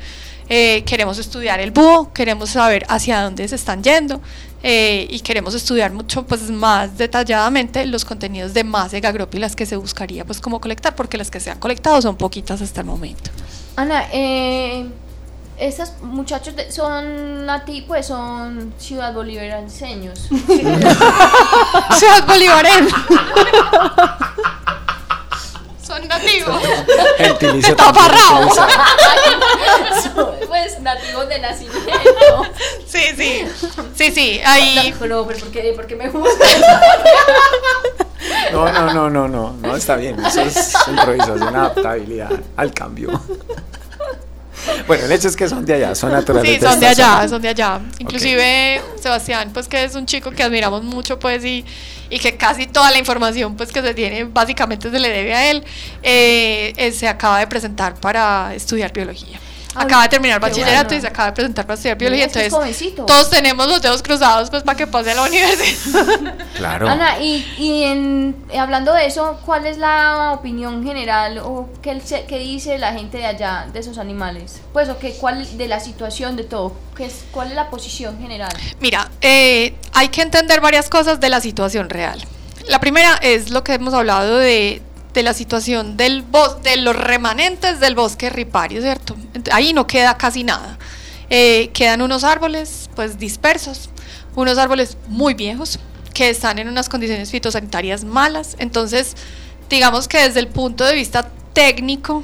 Eh, queremos estudiar el búho, queremos saber hacia dónde se están yendo eh, y queremos estudiar mucho pues más detalladamente los contenidos de más egagrópilas que se buscaría pues como colectar, porque las que se han colectado son poquitas hasta el momento. Ana, eh, estos muchachos de- son nativos, pues son ciudad bolivarenseños. *laughs* Ciudad Bolívares. *laughs* son nativos. *laughs* Gentilicio taparrabo. *laughs* pues nativos de nacimiento. Sí, sí. Sí, sí, ahí. No, pero, pero ¿por qué, por qué me gusta? No, no, no, no, no, no está bien. Eso es improvisación, adaptabilidad al cambio. Bueno, el hecho es que son de allá, son naturales. Sí, son de allá, son de allá. Inclusive Sebastián, pues que es un chico que admiramos mucho, pues y, y que casi toda la información, pues que se tiene, básicamente se le debe a él. eh, eh, se acaba de presentar para estudiar biología. Acaba de terminar bachillerato bueno. y se acaba de presentar para estudiar biología. Es Entonces, jovencito. todos tenemos los dedos cruzados, pues para que pase a la universidad. *laughs* Claro. Ana, y, y en, eh, hablando de eso, ¿cuál es la opinión general o qué, qué dice la gente de allá de esos animales? Pues, o qué, cuál de la situación de todo, ¿Qué es, ¿cuál es la posición general? Mira, eh, hay que entender varias cosas de la situación real. La primera es lo que hemos hablado de, de la situación del bos de los remanentes del bosque ripario, ¿cierto? Ahí no queda casi nada. Eh, quedan unos árboles, pues dispersos, unos árboles muy viejos que están en unas condiciones fitosanitarias malas. Entonces, digamos que desde el punto de vista técnico,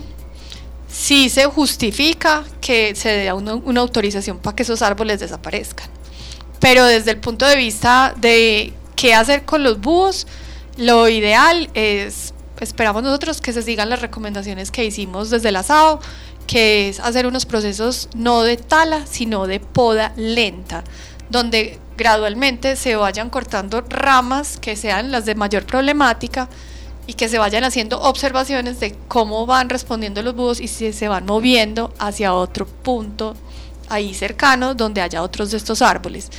sí se justifica que se dé una, una autorización para que esos árboles desaparezcan. Pero desde el punto de vista de qué hacer con los búhos, lo ideal es, esperamos nosotros que se sigan las recomendaciones que hicimos desde el asado, que es hacer unos procesos no de tala, sino de poda lenta, donde gradualmente se vayan cortando ramas que sean las de mayor problemática y que se vayan haciendo observaciones de cómo van respondiendo los búhos y si se van moviendo hacia otro punto ahí cercano donde haya otros de estos árboles.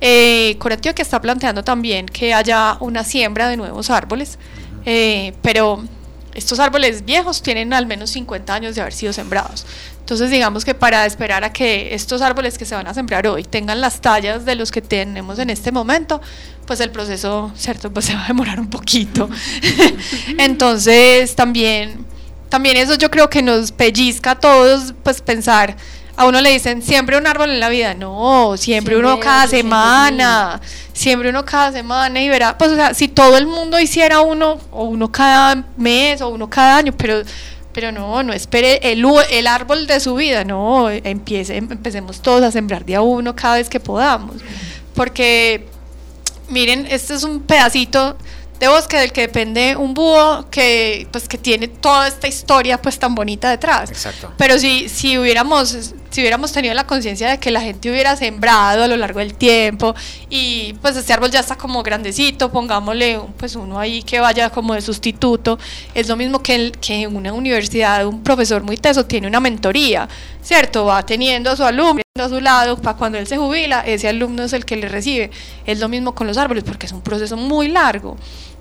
Eh, Corantioquia está planteando también que haya una siembra de nuevos árboles, eh, pero estos árboles viejos tienen al menos 50 años de haber sido sembrados. Entonces digamos que para esperar a que estos árboles que se van a sembrar hoy tengan las tallas de los que tenemos en este momento, pues el proceso, cierto, pues se va a demorar un poquito. *laughs* Entonces también, también eso yo creo que nos pellizca a todos, pues pensar, a uno le dicen siempre un árbol en la vida, no, siempre uno cada 800.000. semana, siempre uno cada semana y verá, pues o sea, si todo el mundo hiciera uno, o uno cada mes, o uno cada año, pero pero no, no espere el, el árbol de su vida, no, empiece, empecemos todos a sembrar de a uno cada vez que podamos, porque miren, este es un pedacito de bosque del que depende un búho que pues que tiene toda esta historia pues tan bonita detrás. Exacto. Pero si, si hubiéramos si hubiéramos tenido la conciencia de que la gente hubiera sembrado a lo largo del tiempo y pues este árbol ya está como grandecito, pongámosle pues uno ahí que vaya como de sustituto, es lo mismo que, el- que en una universidad un profesor muy teso tiene una mentoría, ¿cierto? Va teniendo a su alumno a su lado para cuando él se jubila, ese alumno es el que le recibe. Es lo mismo con los árboles porque es un proceso muy largo.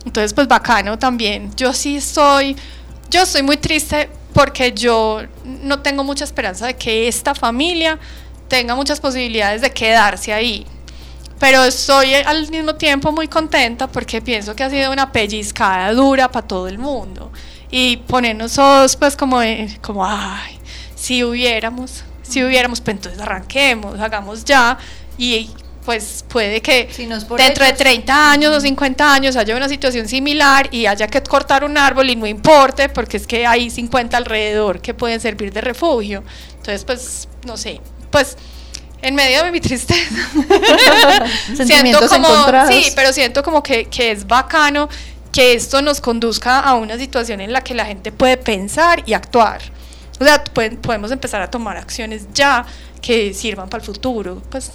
Entonces, pues bacano también. Yo sí estoy, yo estoy muy triste porque yo no tengo mucha esperanza de que esta familia tenga muchas posibilidades de quedarse ahí. Pero estoy al mismo tiempo muy contenta porque pienso que ha sido una pellizcada dura para todo el mundo. Y ponernos todos pues como, de- como ay, si hubiéramos, si hubiéramos, pues entonces arranquemos, hagamos ya y pues puede que Si no dentro de hechos. 30 años o 50 años haya una situación similar y haya que cortar un árbol y no importe porque es que hay 50 alrededor que pueden servir de refugio. Entonces, pues, no sé, pues en medio de mi tristeza *laughs* siento como, sí, pero siento como que, que es bacano que esto nos conduzca a una situación en la que la gente puede pensar y actuar. O sea, pueden- podemos empezar a tomar acciones ya que sirvan para el futuro. Pues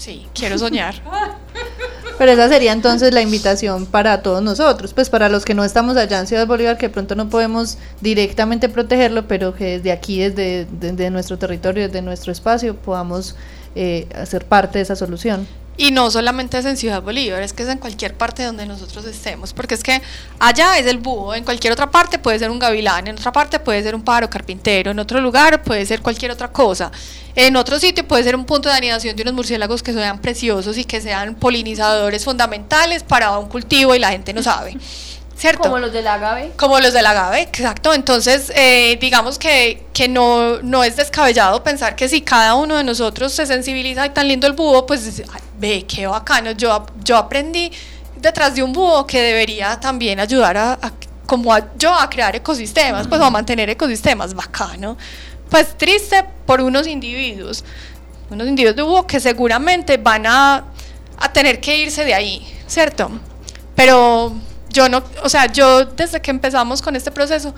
sí, quiero soñar. *laughs* Pero esa sería entonces la invitación para todos nosotros, pues para los que no estamos allá en Ciudad Bolívar, que pronto no podemos directamente protegerlo, pero que desde aquí, desde, desde nuestro territorio, desde nuestro espacio, podamos eh, hacer parte de esa solución. Y no solamente es en Ciudad Bolívar, es que es en cualquier parte donde nosotros estemos, porque es que allá es el búho, en cualquier otra parte puede ser un gavilán, en otra parte puede ser un pájaro carpintero, en otro lugar puede ser cualquier otra cosa, en otro sitio puede ser un punto de anidación de unos murciélagos que sean preciosos y que sean polinizadores fundamentales para un cultivo y la gente no sabe, *laughs* ¿cierto? Como los del agave. Como los del agave, exacto. Entonces, eh, digamos que, que no, no es descabellado pensar que si cada uno de nosotros se sensibiliza y tan lindo el búho, pues ay, ve, qué bacano. Yo, yo aprendí detrás de un búho que debería también ayudar a, a- como a- yo a crear ecosistemas, pues o a mantener ecosistemas, bacano. Pues triste por unos individuos, unos individuos de búho que seguramente van a, a tener que irse de ahí, ¿cierto? Pero yo no, o sea, yo desde que empezamos con este proceso,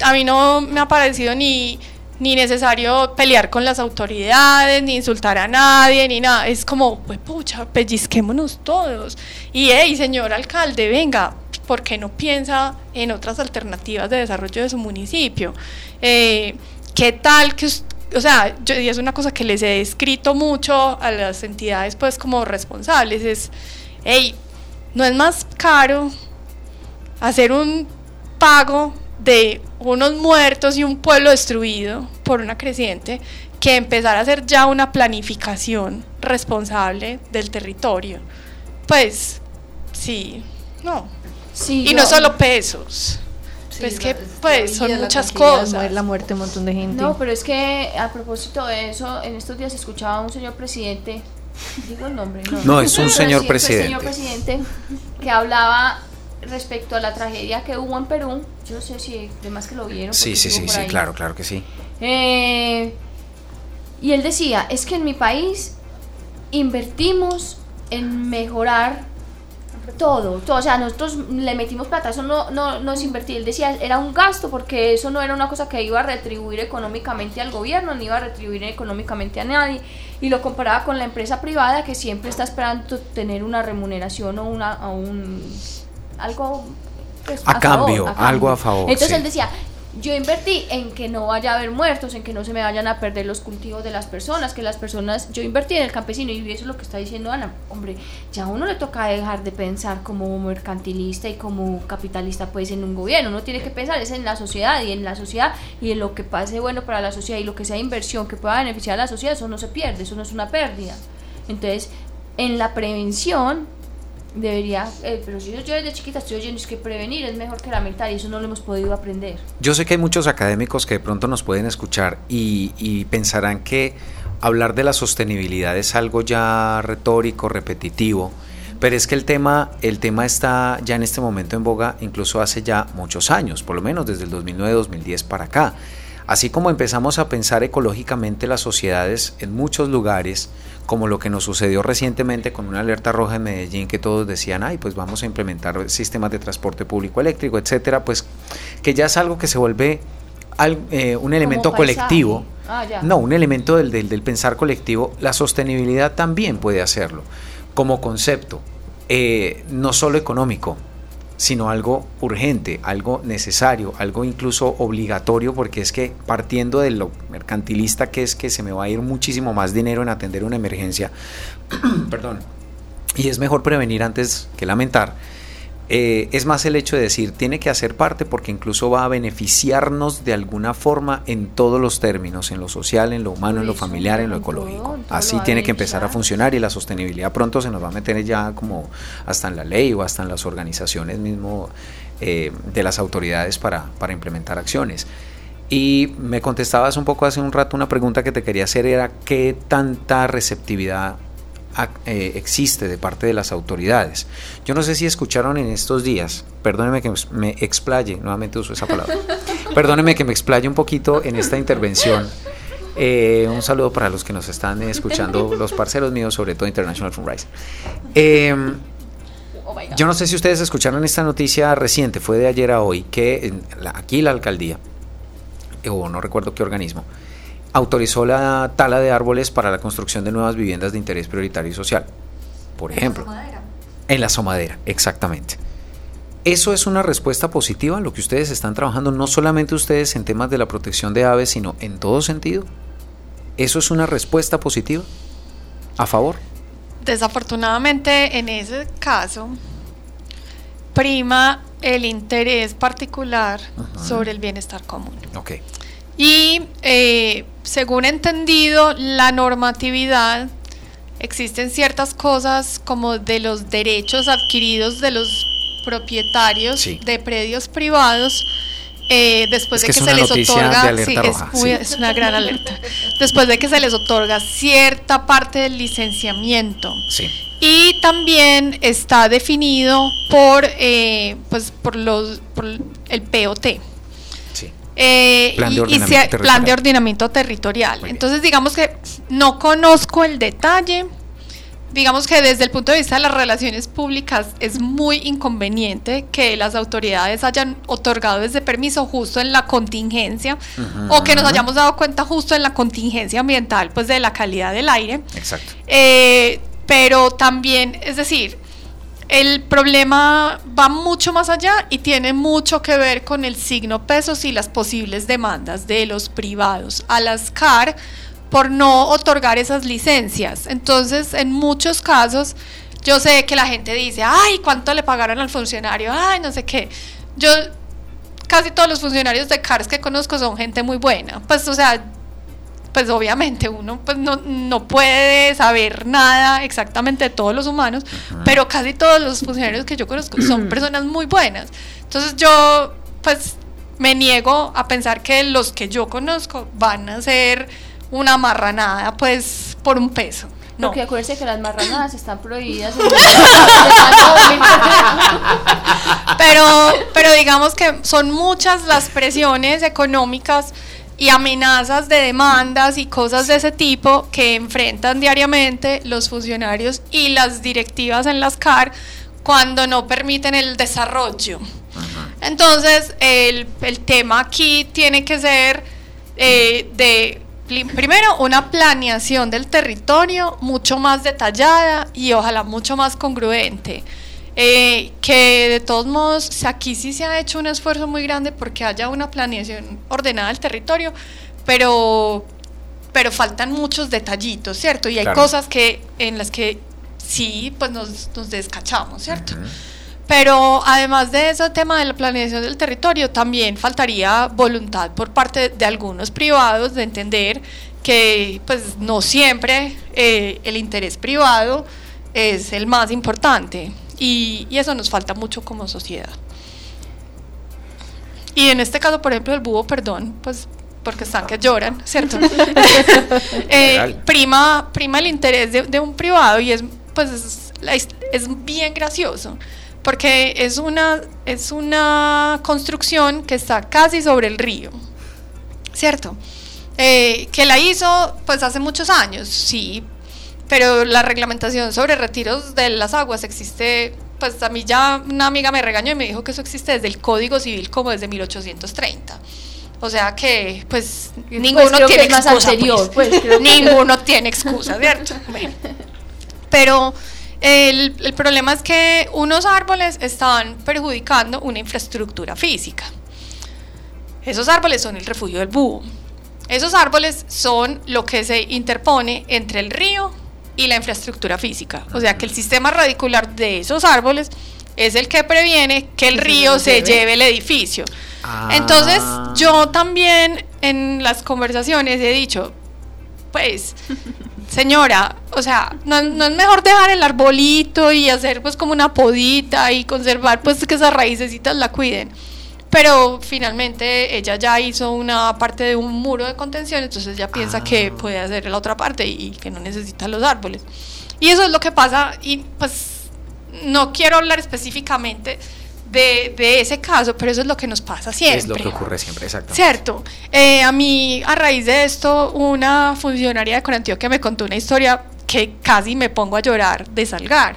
a mí no me ha parecido ni, ni necesario pelear con las autoridades, ni insultar a nadie, ni nada. Es como, pues pucha, pellizquémonos todos. Y, hey, señor alcalde, venga, ¿por qué no piensa en otras alternativas de desarrollo de su municipio? Eh, ¿Qué tal que us- o sea, yo, y es una cosa que les he escrito mucho a las entidades, pues, como responsables, es, hey, no es más caro hacer un pago de unos muertos y un pueblo destruido por una creciente que empezar a hacer ya una planificación responsable del territorio. Pues, sí, no. Sí, Y yo- no solo pesos. pues que, pues, son muchas cosas. La muerte de un montón de gente. No, pero es que a propósito de eso, en estos días escuchaba a un señor presidente, digo el nombre, no, No, es un *laughs* señor sí, presidente. señor presidente que hablaba respecto a la tragedia que hubo en Perú. Yo no sé si demás que lo vieron. Sí, sí, sí, sí, ahí. claro, claro que sí. Eh, y él decía, es que en mi país invertimos en mejorar todo, todo, o sea, nosotros le metimos plata, eso no, no, no es invertir, él decía, era un gasto porque eso no era una cosa que iba a retribuir económicamente al gobierno, ni iba a retribuir económicamente a nadie, y lo comparaba con la empresa privada que siempre está esperando tener una remuneración o una, o un, algo pues, A cambio, algo a favor, Entonces sí. él decía, yo invertí en que no vaya a haber muertos, en que no se me vayan a perder los cultivos de las personas, que las personas, yo invertí en el campesino y eso es lo que está diciendo Ana, hombre, ya a uno le toca dejar de pensar como mercantilista y como capitalista pues en un gobierno, uno tiene que pensar es en la sociedad y en la sociedad y en lo que pase bueno para la sociedad y lo que sea inversión que pueda beneficiar a la sociedad, eso no se pierde, eso no es una pérdida. Entonces, en la prevención debería, eh, pero si yo, desde chiquita estoy oyendo es que prevenir es mejor que lamentar y eso no lo hemos podido aprender. Yo sé que hay muchos académicos que de pronto nos pueden escuchar y, y pensarán que hablar de la sostenibilidad es algo ya retórico, repetitivo, pero es que el tema, el tema está ya en este momento en boga incluso hace ya muchos años, por lo menos desde el 2009-2010 para acá. Así como empezamos a pensar ecológicamente las sociedades en muchos lugares, como lo que nos sucedió recientemente con una alerta roja en Medellín, que todos decían, ay, pues vamos a implementar sistemas de transporte público eléctrico, etcétera, pues que ya es algo que se vuelve al- eh, un elemento colectivo. Ah. No, un elemento del, del- del pensar colectivo. La sostenibilidad también puede hacerlo como concepto, eh, no solo económico, sino algo urgente, algo necesario, algo incluso obligatorio, porque es que partiendo de lo mercantilista que es que se me va a ir muchísimo más dinero en atender una emergencia, *clears throat* perdón, y es mejor prevenir antes que lamentar, eh, es más el hecho de decir, tiene que hacer parte porque incluso va a beneficiarnos de alguna forma en todos los términos, en lo social, en lo humano, en lo familiar, en lo ecológico. Así tiene que empezar a funcionar y la sostenibilidad pronto se nos va a meter ya como hasta en la ley o hasta en las organizaciones mismo eh, de las autoridades para, para implementar acciones. Y me contestabas un poco hace un rato una pregunta que te quería hacer era qué tanta receptividad existe de parte de las autoridades. Yo no sé si escucharon en estos días, perdóneme que me explaye, nuevamente uso esa palabra, *laughs* perdóneme que me explaye un poquito en esta intervención. Eh, un saludo para los que nos están escuchando, *laughs* los parceros míos, sobre todo International Fundraiser. Oh yo no sé si ustedes escucharon esta noticia reciente, fue de ayer a hoy, que aquí la alcaldía, o no recuerdo qué organismo, autorizó la tala de árboles para la construcción de nuevas viviendas de interés prioritario y social. Por ejemplo. En la somadera, exactamente. ¿Eso es una respuesta positiva a lo que ustedes están trabajando, no solamente ustedes en temas de la protección de aves, sino en todo sentido? ¿Eso es una respuesta positiva? ¿A favor? Desafortunadamente, en ese caso, prima el interés particular sobre el bienestar común. Ok. Y eh, según he entendido, la normatividad, existen ciertas cosas como de los derechos adquiridos de los propietarios de predios privados. Eh, después de que, se les otorga, sí, es, una gran alerta. Después de que se les otorga cierta parte del licenciamiento. Y también está definido por, eh, pues, por, los, por el POT. Eh, plan, de y, plan de ordenamiento territorial. Entonces, digamos que no conozco el detalle. Digamos que desde el punto de vista de las relaciones públicas es muy inconveniente que las autoridades hayan otorgado ese permiso justo en la contingencia o que nos hayamos dado cuenta justo en la contingencia ambiental, pues de la calidad del aire. Exacto. Eh, pero también, es decir, el problema va mucho más allá y tiene mucho que ver con el signo pesos y las posibles demandas de los privados a las CAR por no otorgar esas licencias. Entonces, en muchos casos, yo sé que la gente dice, ay, ¿cuánto le pagaron al funcionario? Ay, no sé qué. Yo, casi todos los funcionarios de CARS que conozco son gente muy buena. Pues, o sea, pues obviamente uno pues no, no puede saber nada exactamente de todos los humanos, pero casi todos los funcionarios que yo conozco son *clears throat* personas muy buenas. Entonces yo pues me niego a pensar que los que yo conozco van a ser una marranada pues por un peso. No. Porque acuérdense que las marranadas están prohibidas. *laughs* pero, pero digamos que son muchas las presiones económicas y amenazas de demandas y cosas de ese tipo que enfrentan diariamente los funcionarios y las directivas en las CAR cuando no permiten el desarrollo. Entonces, el, tema aquí tiene que ser eh, de, primero, una planeación del territorio mucho más detallada y ojalá mucho más congruente. Eh, que de todos modos, aquí sí se ha hecho un esfuerzo muy grande porque haya una planeación ordenada del territorio, pero, pero faltan muchos detallitos, ¿cierto? Y hay cosas que en las que sí, pues nos, nos descachamos, ¿cierto? Pero además de ese tema de la planeación del territorio, también faltaría voluntad por parte de algunos privados de entender que pues no siempre eh, el interés privado es el más importante. Y, eso nos falta mucho como sociedad. Y en este caso, por ejemplo, el búho, perdón, pues porque están que lloran, ¿cierto? *laughs* *laughs* Eh, prima, prima el interés de, un privado y es, pues, es, bien gracioso, porque es una, es una construcción que está casi sobre el río, ¿cierto? Eh, que la hizo pues hace muchos años, sí, pero la reglamentación sobre retiros de las aguas existe, pues a mí ya una amiga me regañó y me dijo que eso existe desde el Código Civil como desde 1830. O sea que, pues, pues ninguno tiene excusa. Pues. ninguno tiene excusa, ¿cierto? *laughs* Pero el, el, problema es que unos árboles están perjudicando una infraestructura física. Esos árboles son el refugio del búho. Esos árboles son lo que se interpone entre el río y la infraestructura física. O sea que el sistema radicular de esos árboles es el que previene que el río se lleve el edificio. Ah. Entonces yo también en las conversaciones he dicho, pues, *laughs* señora, o sea, no, no, es mejor dejar el arbolito y hacer pues como una podita y conservar pues que esas raícesitas la cuiden pero finalmente ella ya hizo una parte de un muro de contención, entonces ella piensa que ah. puede hacer la otra parte y que no necesita los árboles. Y eso es lo que pasa, y pues no quiero hablar específicamente de, de ese caso, pero eso es lo que nos pasa siempre. Es lo que ocurre siempre, exacto. Cierto. Eh, a mí, a raíz de esto, una funcionaria de Corantioquia me contó una historia que casi me pongo a llorar de salgar.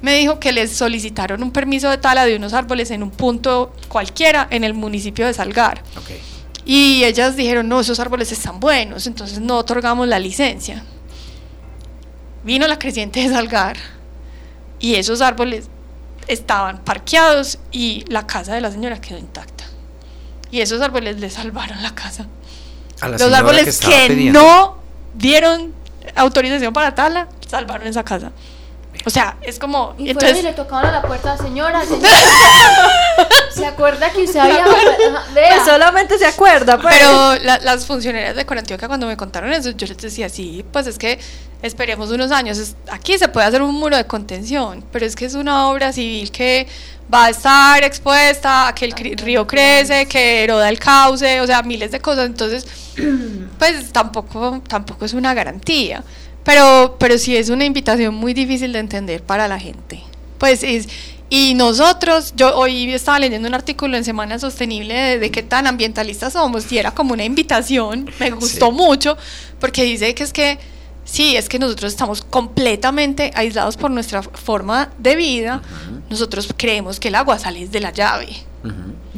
Me dijo que les solicitaron un permiso de tala de unos árboles en un punto cualquiera en el municipio de Salgar. Y ellas dijeron, no, esos árboles están buenos, entonces no otorgamos la licencia. Vino la creciente de Salgar y esos árboles estaban parqueados y la casa de la señora quedó intacta. Y esos árboles le salvaron la casa. A la Los árboles que, no dieron autorización para tala, salvaron esa casa. O sea, es como... Y fueron y entonces, le tocaban a la puerta, señora, señora. *laughs* ¿Se acuerda que usted había... *laughs* Vea. Pues solamente se acuerda, pues. Pero la- las funcionarias de Corantioquia cuando me contaron eso, yo les decía, sí, pues es que esperemos unos años. Aquí se puede hacer un muro de contención, pero es que es una obra civil que va a estar expuesta a que el río crece, que eroda el cauce, o sea, miles de cosas. Entonces, pues tampoco, tampoco es una garantía. Pero, pero sí es una invitación muy difícil de entender para la gente. Pues es, y nosotros, yo hoy estaba leyendo un artículo en Semana Sostenible de, de qué tan ambientalistas somos y era como una invitación, me gustó Sí. mucho, porque dice que es que sí, es que nosotros estamos completamente aislados por nuestra forma de vida. Nosotros creemos que el agua sale de la llave.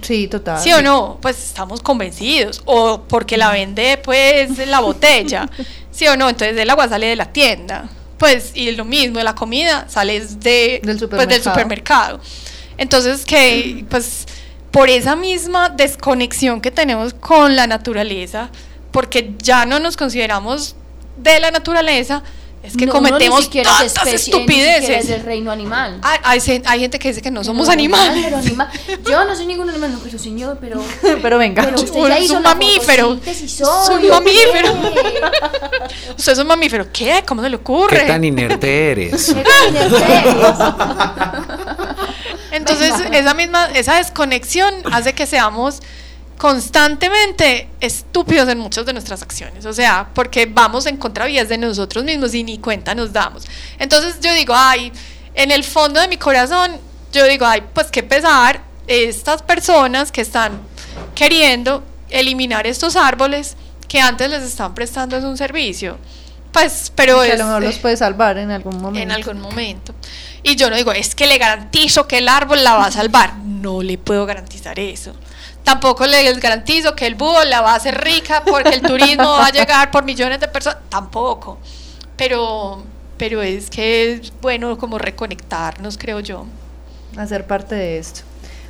Sí, total. ¿Sí o no? Pues estamos convencidos. O porque la vende, pues, en la botella. *laughs* ¿Sí o no? Entonces el agua sale de la tienda. Pues, y lo mismo, la comida sale de, Del pues, del supermercado. supermercado. Entonces, que, pues, por esa misma desconexión que tenemos con la naturaleza, porque ya no nos consideramos de la naturaleza, es que No, cometemos es tantas especie, ni estupideces. es del reino animal. Hay, hay hay gente que dice que no somos animales. Pero animal. Yo no soy ningún animal, no, pero señor, pero. *laughs* Pero venga. Pero usted ya hizo un mamífero. fotosíntesis Es un hoy, ¿o mamífero. qué? *laughs* Usted es un mamífero. ¿Qué? ¿Cómo se le ocurre? ¿Qué tan inerte eres? ¿Qué tan inerte *laughs* Entonces, esa misma, esa desconexión hace que seamos constantemente estúpidos en muchas de nuestras acciones. O sea, porque vamos en contravías de nosotros mismos y ni cuenta nos damos. Entonces yo digo, ay, en el fondo de mi corazón, yo digo, ay, pues qué pesar estas personas que están queriendo eliminar estos árboles que antes les estaban prestando es un servicio. Pues, pero que a es, lo mejor los puede salvar en algún momento. en algún momento. Y yo no digo, es que le garantizo que el árbol la va a salvar. No le puedo garantizar eso. Tampoco les garantizo que el búho la va a hacer rica porque el turismo va a llegar por millones de personas. Tampoco. Pero, pero es que es bueno como reconectarnos, creo yo. Hacer parte de esto.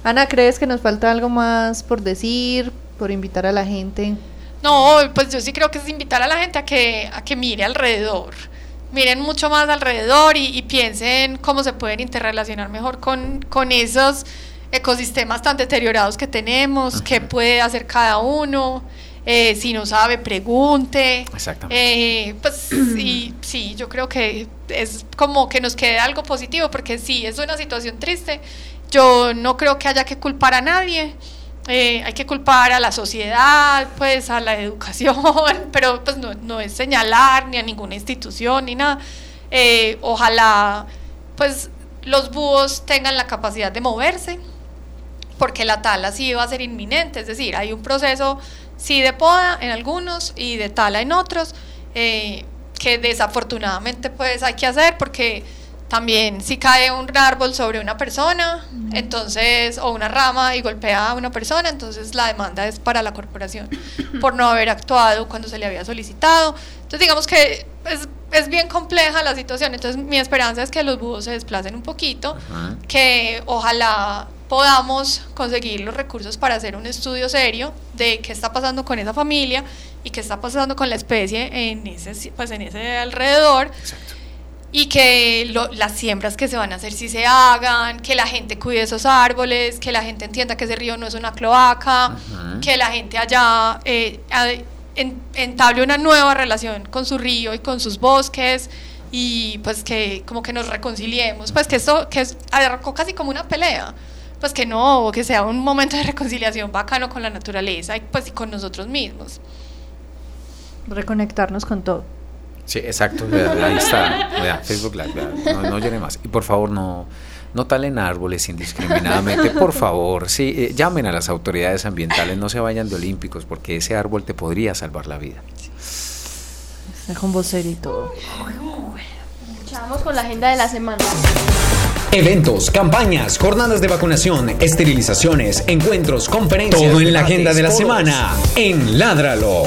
Ana, ¿crees que nos falta algo más por decir, por invitar a la gente? No, pues yo sí creo que es invitar a la gente a que, a que mire alrededor. Miren mucho más alrededor y, y piensen cómo se pueden interrelacionar mejor con, con esos ecosistemas tan deteriorados que tenemos, qué puede hacer cada uno. eh, si no sabe, pregunte. Exactamente. Eh, pues sí, sí, yo creo que es como que nos quede algo positivo, porque sí, es una situación triste. Yo no creo que haya que culpar a nadie. eh, hay que culpar a la sociedad, pues a la *laughs* educación, pero pues no, no es señalar ni a ninguna institución ni nada. Eh, ojalá pues los búhos tengan la capacidad de moverse, porque la tala sí va a ser inminente, es decir, hay un proceso sí de poda en algunos y de tala en otros, eh, que desafortunadamente pues hay que hacer porque también si cae un árbol sobre una persona, entonces, o una rama y golpea a una persona, entonces la demanda es para la corporación *coughs* por no haber actuado cuando se le había solicitado. Entonces digamos que es, es bien compleja la situación, entonces mi esperanza es que los búhos se desplacen un poquito, Ajá. que ojalá podamos conseguir los recursos para hacer un estudio serio de qué está pasando con esa familia y qué está pasando con la especie en ese, pues en ese alrededor Exacto. y que lo- las siembras que se van a hacer sí se hagan, que la gente cuide esos árboles, que la gente entienda que ese río no es una cloaca, Ujú. que la gente allá eh, entable una nueva relación con su río y con sus bosques y pues que como que nos reconciliemos, pues que esto que es arrancó casi como una pelea, pues que no, que sea un momento de reconciliación bacano con la naturaleza y pues y con nosotros mismos. Reconectarnos con todo. Sí, exacto. Ahí está. Vea, Facebook Live. no, no llene más. Y por favor, no, no talen árboles indiscriminadamente. Por favor, sí, eh, llamen a las autoridades ambientales. No se vayan de olímpicos porque ese árbol te podría salvar la vida. Está con vocer y todo. Vamos con la agenda de la semana. Eventos, campañas, jornadas de vacunación, esterilizaciones, encuentros, conferencias. Todo en la agenda de la semana en Ládralo.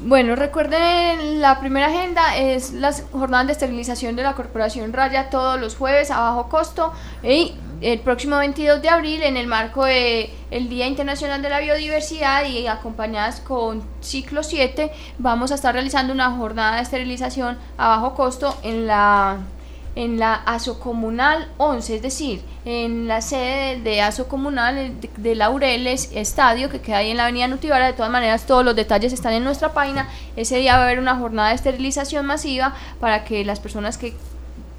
Bueno, recuerden, la primera agenda es las jornadas de esterilización de la Corporación Raya todos los jueves a bajo costo y el próximo 22 de abril en el marco de el Día Internacional de la Biodiversidad y acompañadas con Ciclo 7 vamos a estar realizando una jornada de esterilización a bajo costo en la en la ASO Comunal 11, es decir, en la sede de ASO Comunal de, de Laureles Estadio, que queda ahí en la avenida Nutibara. De todas maneras, todos los detalles están en nuestra página. Ese día va a haber una jornada de esterilización masiva para que las personas que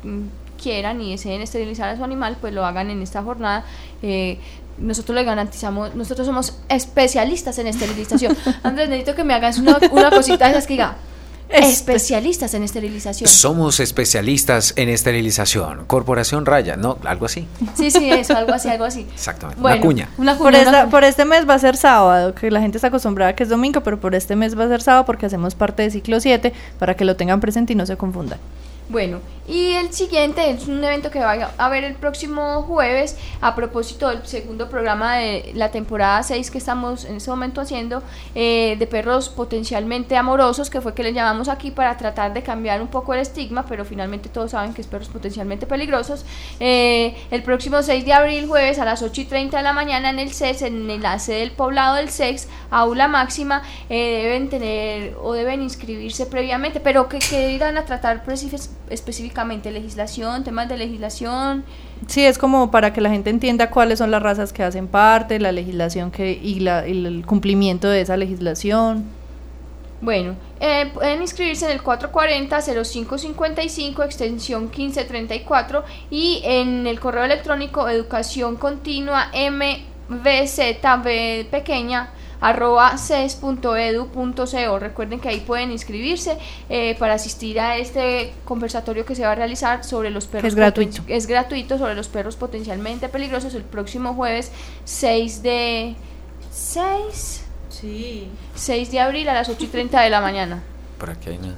mm, quieran y deseen esterilizar a su animal, pues lo hagan en esta jornada. Eh, nosotros le garantizamos, nosotros somos especialistas en esterilización. *laughs* Andrés, necesito que me hagas una, una cosita de esas que diga, especialistas en esterilización. Somos especialistas en esterilización. Corporación Raya, ¿no? Algo así. Sí, sí, eso, algo así, algo así. Exactamente. Bueno, Una cuña. Una Por, cuña, esta- una- por este mes va a ser sábado, que la gente está acostumbrada a que es domingo, pero por este mes va a ser sábado porque hacemos parte de ciclo 7 para que lo tengan presente y no se confundan. Bueno, y el siguiente es un evento que va a haber el próximo jueves a propósito del segundo programa de la temporada 6 que estamos en este momento haciendo eh, de perros potencialmente amorosos, que fue que le llamamos aquí para tratar de cambiar un poco el estigma, pero finalmente todos saben que es perros potencialmente peligrosos. Eh, el próximo 6 de abril, jueves a las 8 y 30 de la mañana en el CES, en la sede del poblado del CEX, aula máxima, eh, deben tener o deben inscribirse previamente, pero que, que irán a tratar preci- específicamente legislación, temas de legislación. Sí, es como para que la gente entienda cuáles son las razas que hacen parte, la legislación que y, la- y el cumplimiento de esa legislación. Bueno, eh, pueden inscribirse en el 440-0555, extensión 1534, y en el correo electrónico educación continua mvzb pequeña arroba ces.edu.co. Recuerden que ahí pueden inscribirse eh, para asistir a este conversatorio que se va a realizar sobre los perros. es gratuito. Es gratuito sobre los perros potencialmente peligrosos el próximo jueves 6 de... 6... Sí. 6 de abril a las 8 y 30 de la mañana. Por aquí hay una.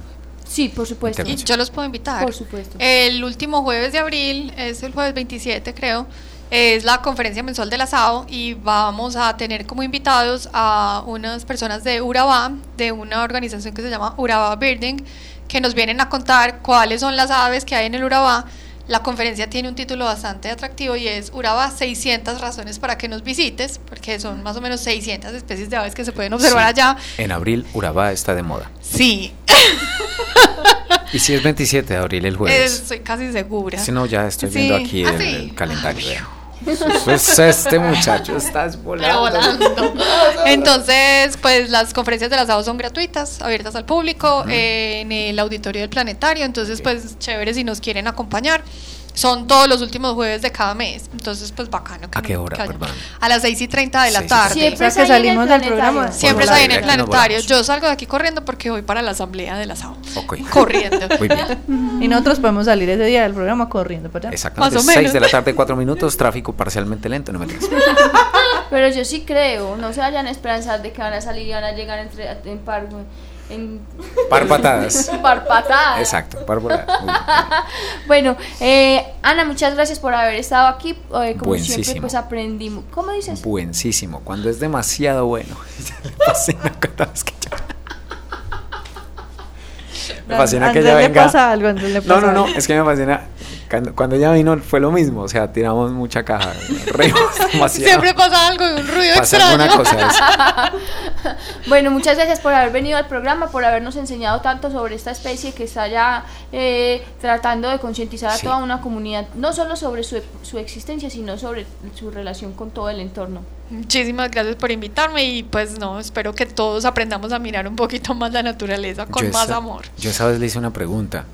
Sí, por supuesto. Y yo los puedo invitar. Por supuesto. El último jueves de abril, es el jueves 27 creo, es la conferencia mensual del asado y vamos a tener como invitados a unas personas de Urabá, de una organización que se llama Urabá Birding, que nos vienen a contar cuáles son las aves que hay en el Urabá. La conferencia tiene un título bastante atractivo y es Urabá 600 razones para que nos visites, porque son más o menos 600 especies de aves que se pueden observar Sí. allá. En abril, Urabá está de moda. Sí, Y si es 27 de abril el jueves. estoy casi segura. Si no, ya estoy Sí. viendo aquí Ah, el, sí. el calendario. vea. Pues este muchacho estás volando. volando. *laughs* Entonces, pues las conferencias del asado son gratuitas, abiertas al público, eh, en el auditorio del planetario. Entonces, pues chévere si nos quieren acompañar. Son todos los últimos jueves de cada mes. Entonces, pues bacano. que ¿A qué hora, perdón? A las 6 y 30 de la 6 tarde. Siempre O sea, es que salimos del programa. Siempre ahí en el planetario. Yo salgo de aquí corriendo porque voy para la asamblea del asado. Ok. *laughs* Corriendo. Muy bien. Y nosotros podemos salir ese día del programa corriendo para allá. Exactamente. Más o 6 menos. de la tarde, 4 minutos, tráfico parcialmente lento. No me digas. *laughs* Pero yo sí creo, no se vayan a esperanzar de que van a salir y van a llegar entre, en par, en Par patadas. *laughs* par patadas. Exacto, par patadas. Muy bien. *laughs* Bueno, eh, Ana, muchas gracias por haber estado aquí. Eh, como siempre, Buenísimo. pues aprendimos. ¿Cómo dices? Buenísimo. Cuando es demasiado bueno. *laughs* me fascina que ella- Me fascina que Andrés ella le venga. pasa algo, le No, pasa no, no, algo. es que me fascina. Cuando, cuando ella vino fue lo mismo, o sea, tiramos mucha caja, *laughs* reímos demasiado. Siempre pasa algo y un ruido pasa alguna extraño. cosa. es- *laughs* Bueno, muchas gracias por haber venido al programa, por habernos enseñado tanto sobre esta especie que está ya eh, tratando de concientizar a Sí. toda una comunidad, no solo sobre su, su existencia, sino sobre su relación con todo el entorno. Muchísimas gracias por invitarme y pues no, espero que todos aprendamos a mirar un poquito más la naturaleza con yo más esa- amor. Yo esa vez le hice una pregunta.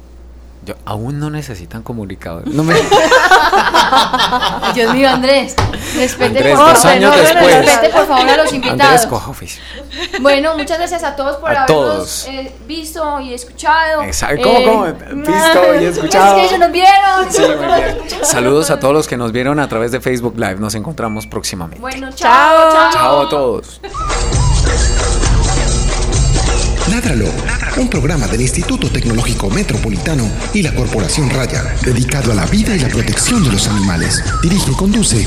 Yo, aún no necesitan comunicador. No me... *laughs* Dios mío, Andrés, respete Andrés, por dos favor, años no, después. respete por favor a los Andrés invitados. oficio. Bueno, muchas gracias a todos por A habernos todos. eh, visto y escuchado. Exacto. ¿Cómo, cómo? *laughs* Visto y escuchado. Es que ellos nos vieron. Sí, muy bien. Saludos a todos los que nos vieron a través de Facebook Live. Nos encontramos próximamente. Bueno, chao, chao. Chao a todos. Ládralo, un programa del Instituto Tecnológico Metropolitano y la Corporación Raya, dedicado a la vida y la protección de los animales. Dirige y conduce